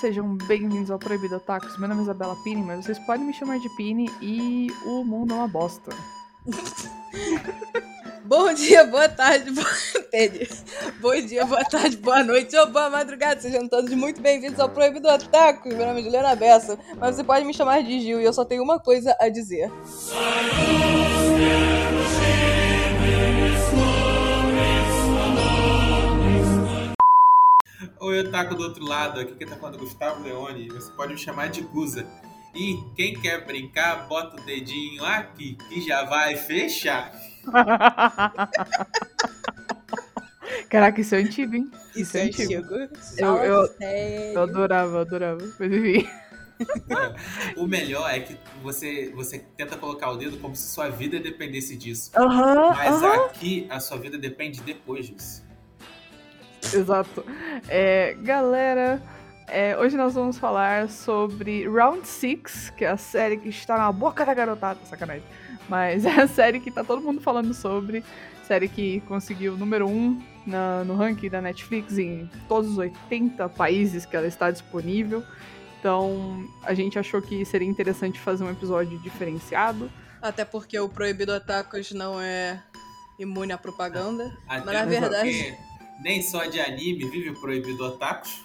Sejam bem-vindos ao Proibido Otakus. Meu nome é Isabela Pini, mas vocês podem me chamar de Pini e o mundo é uma bosta. Bom dia, boa tarde, boa... Bom dia, boa tarde, boa noite ou boa madrugada. Sejam todos muito bem-vindos ao Proibido Otaku. Meu nome é Juliana Bessa, mas você pode me chamar de Gil e eu só tenho uma coisa a dizer. Oi, Otaku do outro lado, aqui quem tá falando é Gustavo Leone, você pode me chamar de Guza. E quem quer brincar, bota o dedinho aqui, que já vai fechar. Caraca, isso é antigo, hein? Isso, é antigo. Eu, eu, eu adorava, eu adorava. Mas enfim. o melhor é que você, você tenta colocar o dedo como se sua vida dependesse disso. Mas aqui a sua vida depende depois disso. Exato. É, galera, é, hoje nós vamos falar sobre Round 6, que é a série que está na boca da garotada, sacanagem. Mas é a série que tá todo mundo falando sobre, série que conseguiu o número 1 na, no ranking da Netflix em todos os 80 países que ela está disponível. Então a gente achou que seria interessante fazer um episódio diferenciado. Até porque o Proibido Otakus não é imune à propaganda. Até Mas na verdade. porque nem só de anime vive o proibido otakus.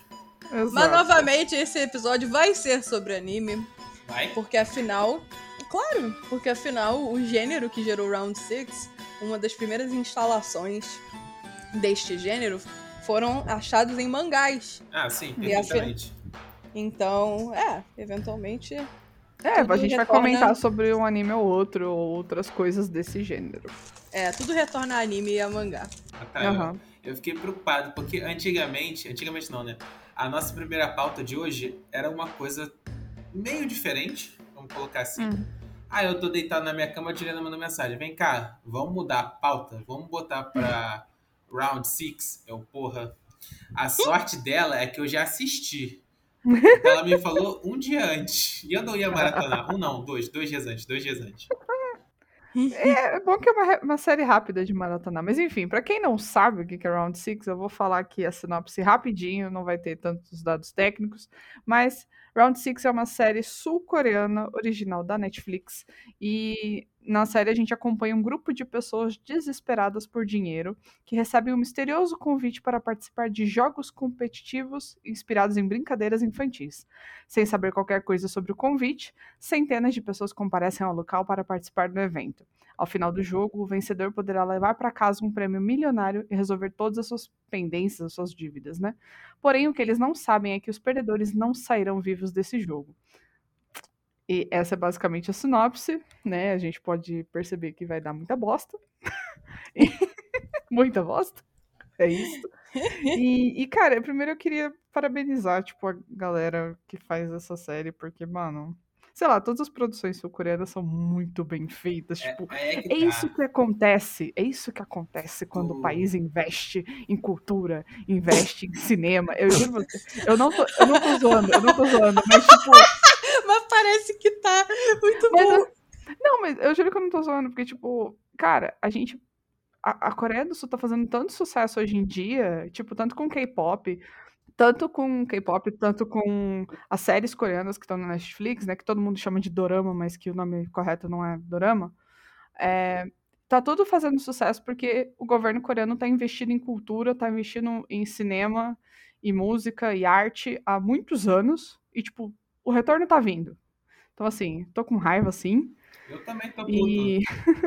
Exato. Mas novamente esse episódio vai ser sobre anime. Vai? Porque afinal. Claro, porque afinal o gênero que gerou Round 6, uma das primeiras instalações deste gênero, foram achados em mangás. Ah, sim, E perfeitamente. Então, é, eventualmente. É, tudo a gente vai retorna- comentar sobre um anime ou outro, ou outras coisas desse gênero. É, tudo retorna a anime e a mangá. Ah, tá, Aham. Eu, fiquei preocupado, porque antigamente, antigamente não, né? A nossa primeira pauta de hoje era uma coisa meio diferente, vamos colocar assim. Hum. Ah, eu tô deitado na minha cama, a Juliana mandou mensagem. Vem cá, vamos mudar a pauta, vamos botar pra round 6. Eu, porra. A sorte dela é que eu já assisti. Ela me falou um dia antes. E eu não ia maratonar. Um não, dois. Dois dias antes, dois dias antes. É, é bom que é uma, uma série rápida de maratonar. Mas enfim, pra quem não sabe o que é Round 6, eu vou falar aqui a sinopse rapidinho, não vai ter tantos dados técnicos. Mas Round 6 é uma série sul-coreana, original da Netflix. E na série a gente acompanha um grupo de pessoas desesperadas por dinheiro que recebem um misterioso convite para participar de jogos competitivos inspirados em brincadeiras infantis. Sem saber qualquer coisa sobre o convite, centenas de pessoas comparecem ao local para participar do evento. Ao final do jogo, o vencedor poderá levar para casa um prêmio milionário e resolver todas as suas pendências, as suas dívidas, né? Porém, o que eles não sabem é que os perdedores não sairão vivos desse jogo. E essa é basicamente a sinopse, né? A gente pode perceber que vai dar muita bosta. Muita bosta. É isso. E, e, cara, primeiro eu queria parabenizar, tipo, a galera que faz essa série, porque, mano, sei lá, todas as produções sul-coreanas são muito bem feitas, É, tipo, é que é tá. isso que acontece, é isso que acontece quando o Tu- país investe em cultura, investe em cinema. Eu juro você, eu não tô, eu não tô zoando, eu não tô zoando, mas tipo, Mas parece que tá muito mas bom. eu- não, mas eu juro que eu não tô zoando, porque tipo, cara, a gente a, a Coreia do Sul tá fazendo tanto sucesso hoje em dia, tipo, tanto com K-pop, tanto com K-pop, tanto com as séries coreanas que estão na Netflix, né, que todo mundo chama de dorama, mas que o nome correto não é dorama. É, tá tudo fazendo sucesso porque o governo coreano tá investindo em cultura, tá investindo em cinema e música e arte há muitos anos e tipo, o retorno tá vindo. Então assim, tô com raiva sim. Eu também tô puto. E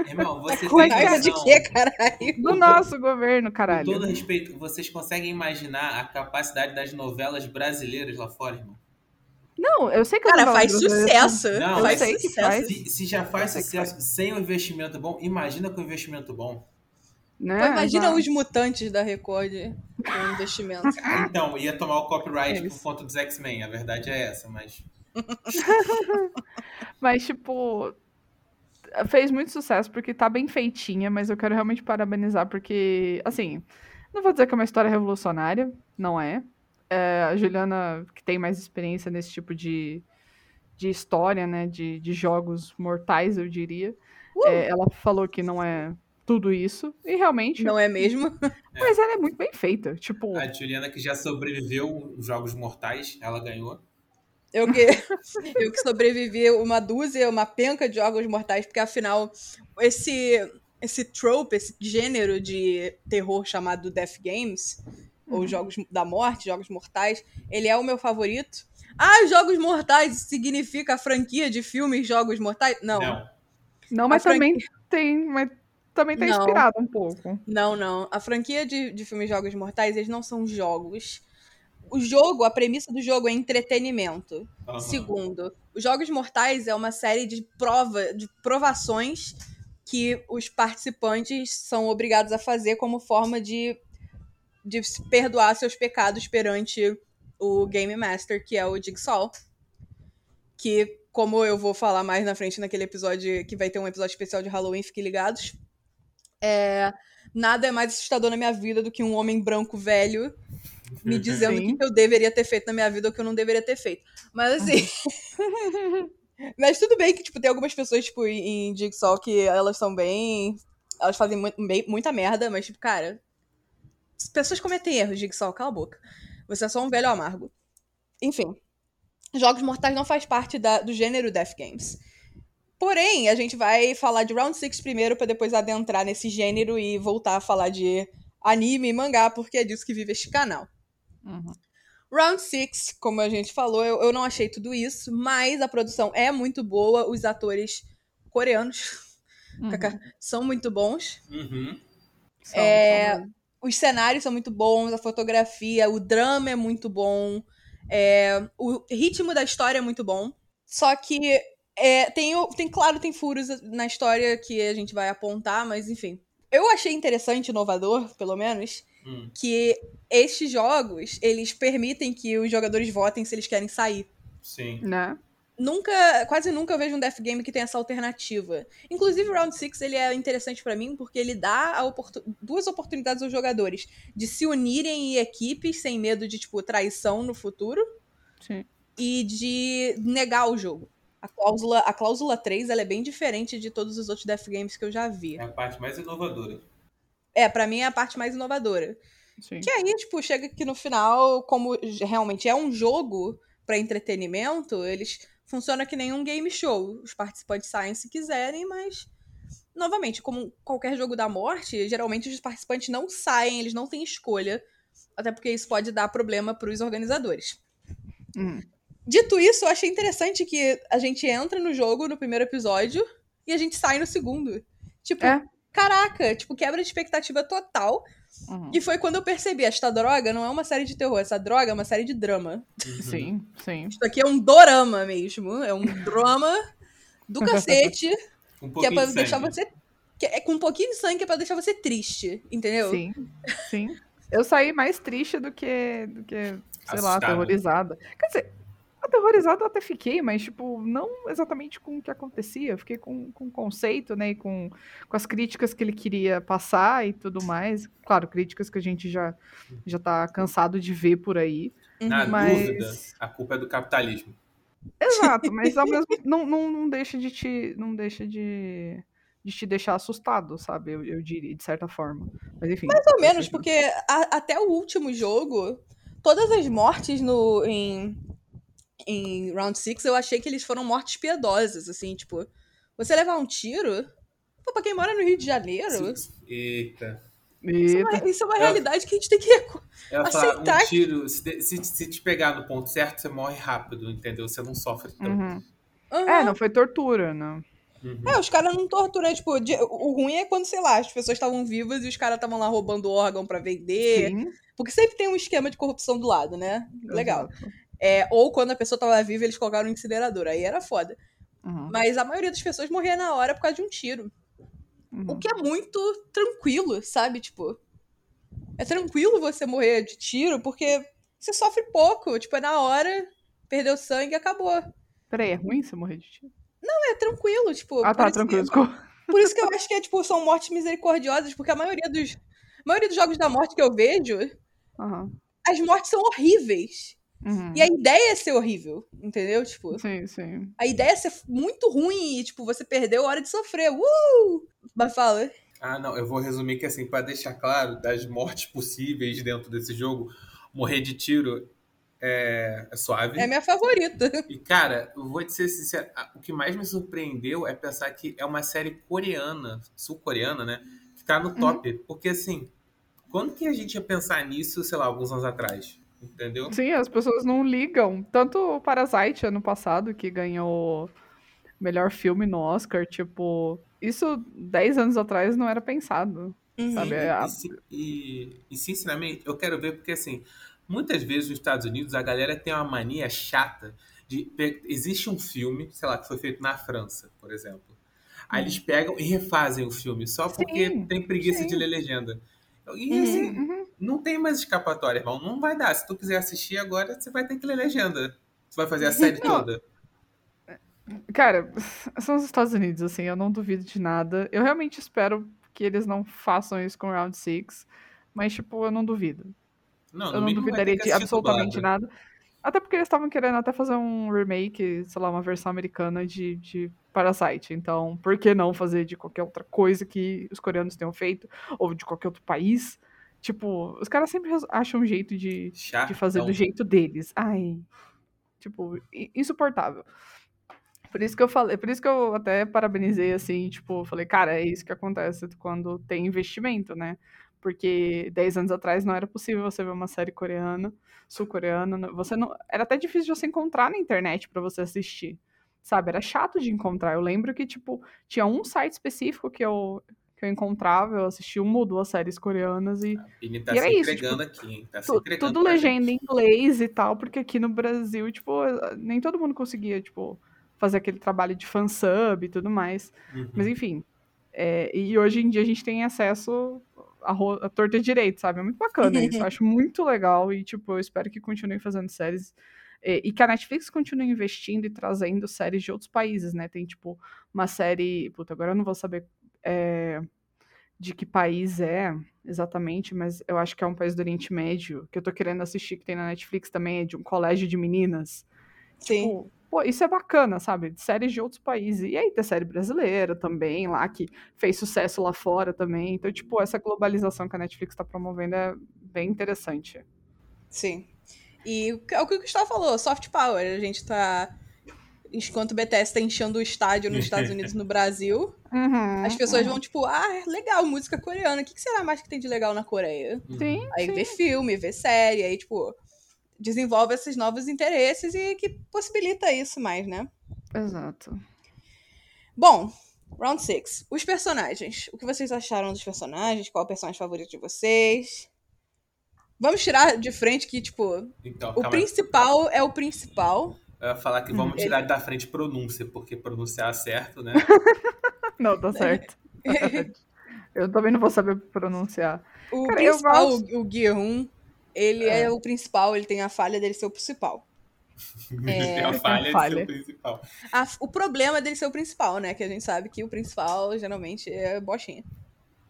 Irmão, você Com tem Raiva de noção- quê, caralho? do nosso governo, Com caralho. todo respeito, vocês conseguem imaginar a capacidade das novelas brasileiras lá fora, irmão? Não, eu sei que Cara, faz sucesso. Não, faz sei que sucesso. faz. Se, se já faz que sucesso sem um investimento bom, imagina com um investimento bom. Né? Pô, imagina Exato. os mutantes da Record com investimento. Ah, então, ia tomar o copyright É por conta dos X-Men, a verdade é essa, mas. Mas, tipo, fez muito sucesso porque tá bem feitinha, mas eu quero realmente parabenizar porque, assim, não vou dizer que é uma história revolucionária, não é. É, a Juliana, que tem mais experiência nesse tipo de, de história, né, de, de jogos mortais, eu diria, é, ela falou que não é tudo isso. E realmente. Não é mesmo? Mas ela é muito bem feita. Tipo. A Juliana que já sobreviveu os Jogos Mortais, ela ganhou. Eu que, eu que sobrevivi uma dúzia, uma penca de Jogos Mortais, porque afinal, esse, esse trope, esse gênero de terror chamado Death Games, ou Jogos da Morte, Jogos Mortais, ele é o meu favorito. Ah, Jogos Mortais significa a franquia de filmes Jogos Mortais? Não. Não. Não, mas franquia- também tem. Mas também tá Não. inspirado um pouco. Não, não. A franquia de, de filmes Jogos Mortais, eles não são jogos. O jogo, a premissa do jogo é entretenimento. Aham. Segundo, os Jogos Mortais é uma série de prova, de provações que os participantes são obrigados a fazer como forma de, de perdoar seus pecados perante o Game Master, que é o Jigsaw. Que, como eu vou falar mais na frente naquele episódio, que vai ter um episódio especial de Halloween, fiquem ligados. É, nada é mais assustador na minha vida do que um homem branco velho me dizendo o Sim. que que eu deveria ter feito na minha vida ou o que eu não deveria ter feito. Mas assim. Mas tudo bem que, tipo, tem algumas pessoas, tipo, em Jigsaw que elas são bem. Elas fazem mu- muita merda, mas, tipo, cara. as Pessoas cometem erros, Jigsaw, cala a boca. Você é só um velho amargo. Enfim. Jogos Mortais não faz parte da- do gênero Death Games. Porém, a gente vai falar de Round 6 primeiro, pra depois adentrar nesse gênero e voltar a falar de anime e mangá, porque é disso que vive este canal. Uhum. Round 6, como a gente falou, eu, eu não achei tudo isso, mas a produção é muito boa, os atores coreanos Uhum. são muito bons, Uhum. São, É, são- os cenários são muito bons, a fotografia, o drama é muito bom, é, o ritmo da história é muito bom. Só que é, tem, tem, claro, tem furos na história que a gente vai apontar, mas enfim. Eu achei interessante, inovador, pelo menos, Hum. que estes jogos, eles permitem que os jogadores votem se eles querem sair. Sim. Né? Nunca, quase nunca eu vejo um Death Game que tem essa alternativa. Inclusive, o Round 6 ele é interessante pra mim porque ele dá a oportu- duas oportunidades aos jogadores de se unirem em equipes sem medo de, tipo, traição no futuro Sim. e de negar o jogo. A cláusula, a cláusula 3 ela é bem diferente de todos os outros Death Games que eu já vi. É a parte mais inovadora. É, pra mim é a parte mais inovadora. Sim. Que aí, tipo, chega que no final, como realmente é um jogo pra entretenimento, eles funcionam que nem um game show. Os participantes saem se quiserem, mas novamente, como qualquer jogo da morte, geralmente os participantes não saem, eles não têm escolha, até porque isso pode dar problema pros organizadores. Uhum. Dito isso, eu achei interessante que a gente entra no jogo no primeiro episódio e a gente sai no segundo. Tipo, É. caraca, tipo, quebra de expectativa total. Uhum. E foi quando eu percebi, esta droga não é uma série de terror, essa droga é uma série de drama. Uhum. Sim, sim. Isso aqui é um dorama mesmo, é um drama do cacete, Um que é pra de deixar sangue. você... Que é com um pouquinho de sangue que é pra deixar você triste, entendeu? Sim, sim. Eu saí mais triste do que, do que sei lá, Assustada. aterrorizada. Quer dizer, aterrorizada eu até fiquei, mas, tipo, não exatamente com o que acontecia. Eu fiquei com, com o conceito, né, e com, com as críticas que ele queria passar e tudo mais. Claro, críticas que a gente já, já tá cansado de ver por aí. Na Uhum. Mas- dúvida, a culpa é do capitalismo. Exato, mas ao mesmo não, não, não deixa de te. Não deixa de, de te deixar assustado, sabe? Eu, eu diria, de certa forma. Mas enfim. Mais ou menos, porque a- até o último jogo, todas as mortes no, em, em Round 6, eu achei que eles foram mortes piedosas, assim, tipo, você levar um tiro, pô, pra quem mora no Rio de Janeiro, Eita. isso é uma, isso é uma É. realidade que a gente tem que Aceitar um tiro, se, se, se te pegar no ponto certo, você morre rápido, entendeu? Você não sofre tanto. Uhum. Aham. É, não foi tortura, não. Uhum. É, os caras não torturam, tipo, de- o ruim é quando, sei lá, as pessoas estavam vivas e os caras estavam lá roubando órgão pra vender. Sim. Porque sempre tem um esquema de corrupção do lado, né? Legal. É, ou quando a pessoa tava viva, eles colocaram no incinerador. Aí era foda. Uhum, Mas a maioria das pessoas morria na hora por causa de um tiro. uhum. O que é muito tranquilo, sabe? Tipo, é tranquilo você morrer de tiro porque você sofre pouco. Tipo, é na hora, perdeu sangue e acabou. Peraí, é ruim você morrer de tiro? É tranquilo, tipo. Ah, por tá, isso tranquilo. Desculpa. por isso que eu acho que é, tipo, são mortes misericordiosas, porque a maioria dos. A maioria dos jogos da morte que eu vejo, Aham. as mortes são horríveis. Uhum. E a ideia é ser horrível, entendeu? Tipo, Sim, sim. a ideia é ser muito ruim e, tipo, você perdeu a hora de sofrer. Uh! Mas fala. Ah, não, eu vou resumir que assim, para deixar claro, das mortes possíveis dentro desse jogo, morrer de tiro é, é suave. É minha favorita. E, cara, eu vou te ser sincero, o que mais me surpreendeu é pensar que é uma série coreana, sul-coreana, né? Que tá no top. Uhum. Porque, assim, quando que a gente ia pensar nisso, sei lá, alguns anos atrás? Entendeu? Sim, as pessoas não ligam. Tanto o Parasite ano passado, que ganhou melhor filme no Oscar, tipo, isso 10 anos atrás não era pensado. Uhum. Sabe? E, e, e, sinceramente, eu quero ver porque assim, muitas vezes nos Estados Unidos a galera tem uma mania chata de. Existe um filme, sei lá, que foi feito na França, por exemplo. Aí eles pegam e refazem o filme só porque sim, tem preguiça sim. de ler legenda. E uhum, assim, uhum. não tem mais escapatória, irmão. Não vai dar. Se tu quiser assistir agora, você vai ter que ler legenda. Você vai fazer a série não. toda. Cara, são os Estados Unidos, assim, eu não duvido de nada. Eu realmente espero que eles não façam isso com Round 6, mas, tipo, eu não duvido. Não, eu não duvidaria de absolutamente nada. Até porque eles estavam querendo até fazer um remake, sei lá, uma versão americana de, de Parasite. Então, por que não fazer de qualquer outra coisa que os coreanos tenham feito? Ou de qualquer outro país? Tipo, os caras sempre acham um jeito de, de fazer do jeito deles. Ai. Tipo, insuportável. Por isso que eu falei, por isso que eu até parabenizei assim, tipo, falei, cara, é isso que acontece quando tem investimento, né? Porque 10 anos atrás não era possível você ver uma série coreana, sul-coreana, você não, era até difícil de você encontrar na internet para você assistir. Sabe, era chato de encontrar. Eu lembro que tipo, tinha um site específico que eu que eu encontrava, eu assisti uma ou duas séries coreanas e. E tá e se entregando tipo, aqui, hein? Tá se entregando tudo legenda em inglês e tal, porque aqui no Brasil, tipo, nem todo mundo conseguia, tipo, fazer aquele trabalho de fansub e tudo mais. Uhum. Mas enfim. É, e hoje em dia a gente tem acesso a, a torta direito, sabe? É muito bacana isso. Eu acho muito legal e, tipo, eu espero que continuem fazendo séries. E, e que a Netflix continue investindo e trazendo séries de outros países, né? Tem, tipo, uma série. Puta, agora eu não vou saber. É, de que país é exatamente, mas eu acho que é um país do Oriente Médio, que eu tô querendo assistir, que tem na Netflix também, é de um colégio de meninas. Sim. Tipo, Pô, isso é bacana, sabe? De séries de outros países. E aí tem série brasileira também, lá, que fez sucesso lá fora também. Então, tipo, essa globalização que a Netflix está promovendo é bem interessante. Sim. E é o que o Gustavo falou, soft power. A gente tá. Enquanto o BTS tá enchendo o estádio nos Estados Unidos e no Brasil, uhum, as pessoas uhum. vão, tipo, ah, legal, música coreana. O que será mais que tem de legal na Coreia? Sim. Aí sim. vê filme, vê série, aí, tipo, desenvolve esses novos interesses e que possibilita isso mais, né? Exato. Bom, round 6. Os personagens. O que vocês acharam dos personagens? Qual é o personagem favorito de vocês? Vamos tirar de frente que, tipo, então, o principal aí. é o principal. Eu ia falar que vamos hum, tirar ele... da frente pronúncia, porque pronunciar certo, né? não, tá certo. eu também não vou saber pronunciar. O Cara, principal, gosto... o, Gear 1, ele é. é. o principal, ele tem a falha dele ser o principal. ele é, tem a falha, falha, de ser o principal. A, o problema dele ser o principal, né? Que a gente sabe que o principal geralmente é bochinha.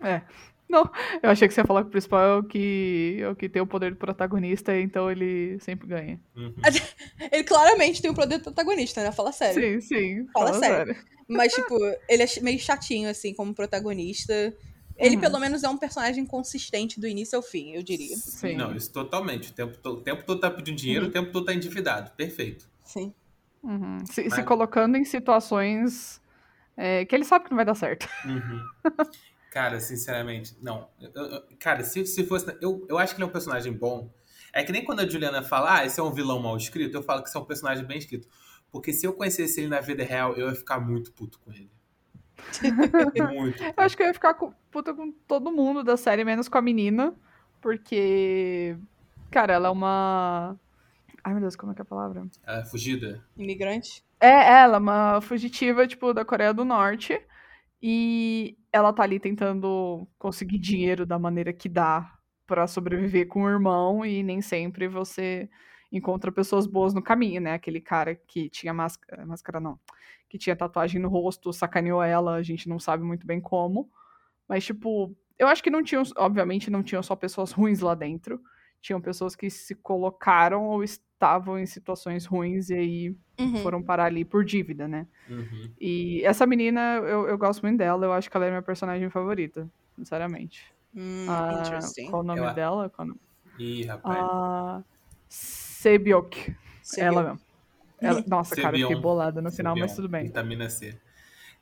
É. Não, eu achei que você ia falar que o principal é o que, é o que tem o poder do protagonista, então ele sempre ganha. Uhum. Ele claramente tem o poder do protagonista, né? Fala sério. Sim, sim. Fala, fala sério. sério. Mas, tipo, ele é meio chatinho, assim, como protagonista. Ele, uhum. pelo menos, é um personagem consistente do início ao fim, eu diria. Sim. Não, isso totalmente. O tempo, to o tempo todo tá pedindo dinheiro, uhum. o tempo todo tá endividado. Perfeito. Sim. Uhum. Se, Mas... se, colocando em situações é, que ele sabe que não vai dar certo. Uhum. Cara, sinceramente, não. Eu, eu, cara, se, se fosse. Eu, eu acho que ele é um personagem bom. É que nem quando a Juliana fala, ah, esse é um vilão mal escrito, eu falo que esse é um personagem bem escrito. Porque se eu conhecesse ele na vida real, eu ia ficar muito puto com ele. Muito. Eu acho que eu ia ficar puta com todo mundo da série, menos com a menina. Porque, cara, ela é uma. Ai, meu Deus, como é que é a palavra? É fugida. Imigrante? É, ela é uma fugitiva, tipo, da Coreia do Norte. E ela tá ali tentando conseguir dinheiro da maneira que dá para sobreviver com o irmão. E nem sempre você encontra pessoas boas no caminho, né? Aquele cara que tinha máscara. Máscara não que tinha tatuagem no rosto, sacaneou ela, a gente não sabe muito bem como. Mas, tipo, eu acho que não tinham, obviamente, não tinham só pessoas ruins lá dentro. Tinham pessoas que se colocaram ou estavam em situações ruins e aí Uhum. foram parar ali por dívida, né? Uhum. E essa menina, eu, eu gosto muito dela, eu acho que ela é minha personagem favorita, sinceramente. Hum, Ah, qual o nome Ela- dela? Qual o nome? Ih, rapaz. Ah, Sebiok. Ela mesmo. Ela- nossa, cara, eu fiquei bolada no final, mas tudo bem. Vitamina C.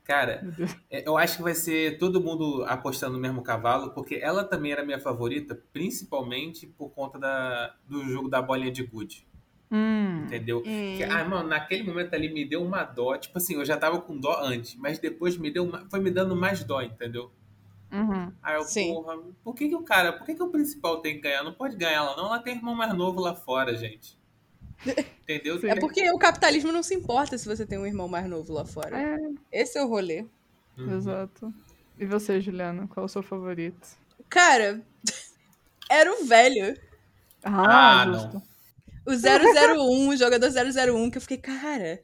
Cara, é, eu acho que vai ser todo mundo apostando no mesmo cavalo, porque ela também era minha favorita, principalmente por conta da, do jogo da bolinha de gude, Hum, entendeu? Hum. Que, ah, mano, naquele momento ali me deu uma dó. Tipo assim, eu já tava com dó antes, mas depois me deu uma- foi me dando mais dó, entendeu? Uhum. Aí eu, Sim. porra, por que, que o cara, por que, que o principal tem que ganhar? Não pode ganhar ela, não. Ela tem irmão mais novo lá fora, gente. Entendeu? Sim. É porque o capitalismo não se importa se você tem um irmão mais novo lá fora. É, Esse é o rolê. Uhum. exato. E você, Juliana, qual é o seu favorito? Cara, era o velho. Ah, Ah, não. justo. O 001, o jogador 001, que eu fiquei, cara,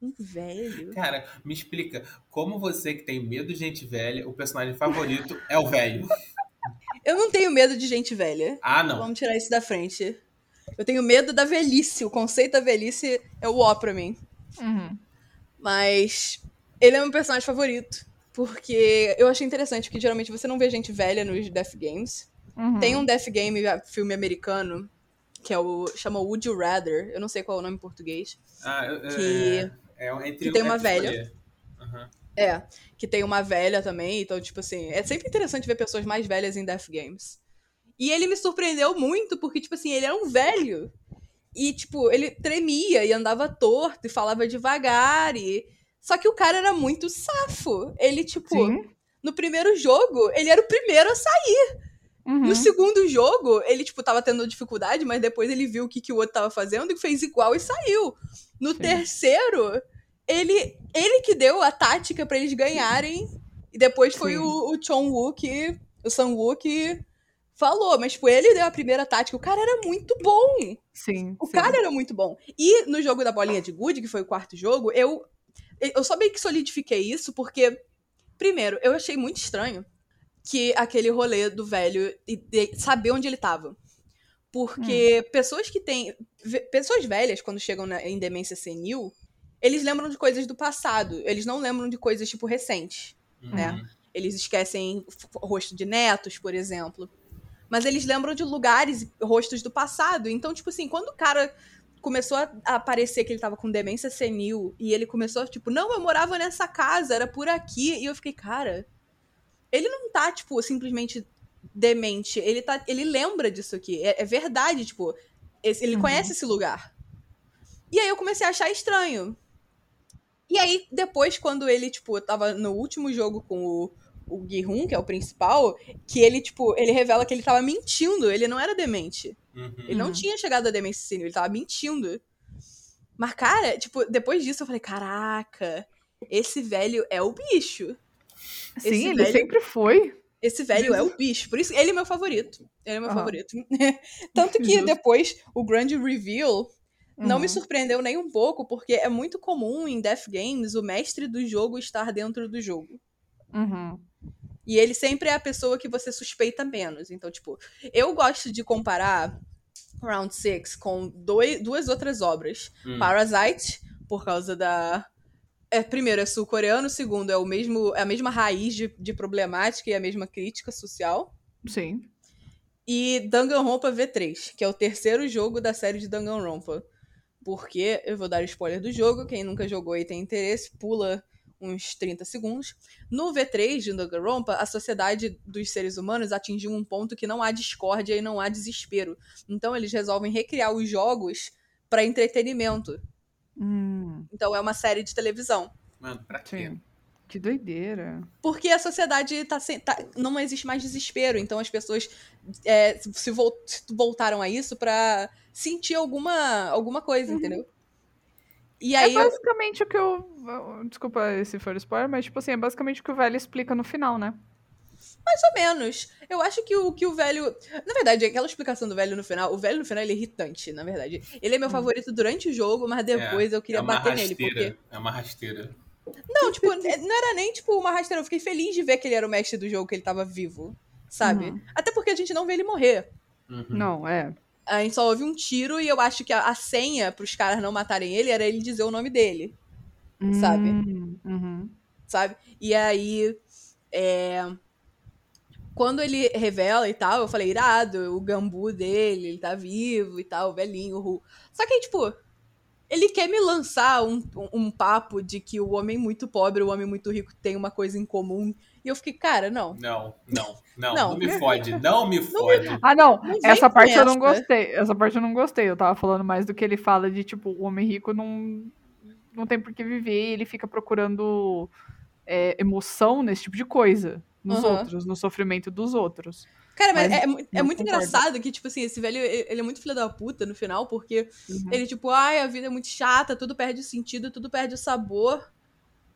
um velho. Cara, me explica, como você que tem medo de gente velha, o personagem favorito é o velho? Eu não tenho medo de gente velha. Ah, não. Vamos tirar isso da frente. Eu tenho medo da velhice. O conceito da velhice é o ó pra mim. Uhum. Mas ele é meu personagem favorito. Porque eu achei interessante, porque geralmente você não vê gente velha nos Death Games. Uhum. Tem um Death Game, filme americano, que é o. chama Would You Rather. Eu não sei qual é o nome em português. Ah, eu- eu- Que- é, é entre que tem uma é pra velha. Aham. É, que tem uma velha também, então, tipo assim, é sempre interessante ver pessoas mais velhas em Death Games. E ele me surpreendeu muito, porque, tipo assim, ele era um velho. E, tipo, ele tremia e andava torto e falava devagar. E... Só que o cara era muito safo. Ele, tipo, Sim. no primeiro jogo, ele era o primeiro a sair. Uhum. No segundo jogo, ele, tipo, tava tendo dificuldade, mas depois ele viu o que, que o outro tava fazendo e fez igual e saiu. No Sim. terceiro, ele, ele que deu a tática pra eles ganharem. E depois foi Sim. o, o Chon Woo que. O Sang Woo que falou. Mas, tipo, ele deu a primeira tática. O cara era muito bom. Sim. O sim. cara era muito bom. E no jogo da bolinha de gude, que foi o quarto jogo, eu, eu só meio que solidifiquei isso, porque, primeiro, eu achei muito estranho que aquele rolê do velho e saber onde ele tava. Porque pessoas que têm. Pessoas velhas, quando chegam na- em demência senil, eles lembram de coisas do passado. Eles não lembram de coisas, tipo, recentes. né? Uhum. Eles esquecem rosto de netos, por exemplo. Mas eles lembram de lugares e rostos do passado. Então, tipo assim, quando o cara começou a a aparecer que ele tava com demência senil e ele começou, tipo, não, eu morava nessa casa, era por aqui. E eu fiquei, cara, ele não tá, tipo, simplesmente demente. Ele tá. Ele lembra disso aqui. É, é verdade, tipo, esse- ele Uhum. conhece esse lugar. E aí eu comecei a achar estranho. E aí, depois, quando ele, tipo, tava no último jogo com o, o Gi-hun, que é o principal, que ele, tipo, ele revela que ele tava mentindo, ele não era demente. Uhum. Ele não Uhum. tinha chegado à demência senil, ele tava mentindo. Mas, cara, tipo, depois disso eu falei, caraca, esse velho é o bicho. Sim, esse ele velho- sempre foi. Esse velho é o bicho. Por isso, ele é meu favorito. Ele é meu Aham. favorito. Tanto que depois, o grande reveal não me Uhum. surpreendeu nem um pouco, porque é muito comum em Death Games o mestre do jogo estar dentro do jogo. Uhum. E ele sempre é a pessoa que você suspeita menos. Então, tipo, eu gosto de comparar Round 6 com doi- duas outras obras. Hum. Parasite, por causa da. É, primeiro, é sul-coreano. Segundo, é, o mesmo, é a mesma raiz de, de problemática e a mesma crítica social. Sim. E Danganronpa V3, que é o terceiro jogo da série de Danganronpa. Porque, eu vou dar spoiler do jogo, quem nunca jogou e tem interesse, pula uns 30 segundos. No V3 de Danganronpa, a sociedade dos seres humanos atingiu um ponto que não há discórdia e não há desespero. Então eles resolvem recriar os jogos para entretenimento. Hum, Então é uma série de televisão. Mano, pra quê? sim. Que doideira. Porque a sociedade tá, sem- tá- não existe mais desespero, então as pessoas é, se, vol- se voltaram a isso pra sentir alguma, alguma coisa, Uhum. entendeu? E aí, é eu- basicamente o que eu. Desculpa se for spoiler, mas, tipo assim, é basicamente o que o velho explica no final, né? Mais ou menos, eu acho que o, que o velho. Na verdade, aquela explicação do velho no final, o velho no final ele é irritante, na verdade. Ele é meu Hum. favorito durante o jogo, mas depois eu queria é bater nele, rasteira, porque. É uma rasteira. Não, tipo, não era nem tipo uma rasteira, eu fiquei feliz de ver que ele era o mestre do jogo, que ele tava vivo, sabe? Uhum. Até porque a gente não vê ele morrer. Uhum. Não, é. a gente só ouve um tiro e eu acho que a, a senha pros caras não matarem ele era ele dizer o nome dele, sabe? Hum, uhum. sabe? E aí, é, quando ele revela e tal, eu falei, irado, o gambu dele, ele tá vivo e tal, o velhinho, o Ru. Só que aí, tipo, ele quer me lançar um, um, um papo de que o homem muito pobre e o homem muito rico tem uma coisa em comum. E eu fiquei, cara, não. Não, não, não, Não. não, me fode, não me fode. Ah, não, essa parte eu não gostei. Essa parte eu não gostei. Eu tava falando mais do que ele fala de, tipo, o homem rico não, não tem por que viver, ele fica procurando é, emoção nesse tipo de coisa. Nos Aham. outros, no sofrimento dos outros. Cara, mas, Mas é, é muito concordo. engraçado que, tipo assim, esse velho, ele é muito filho da puta no final, porque Uhum. ele, tipo, ai, a vida é muito chata, tudo perde o sentido, tudo perde o sabor.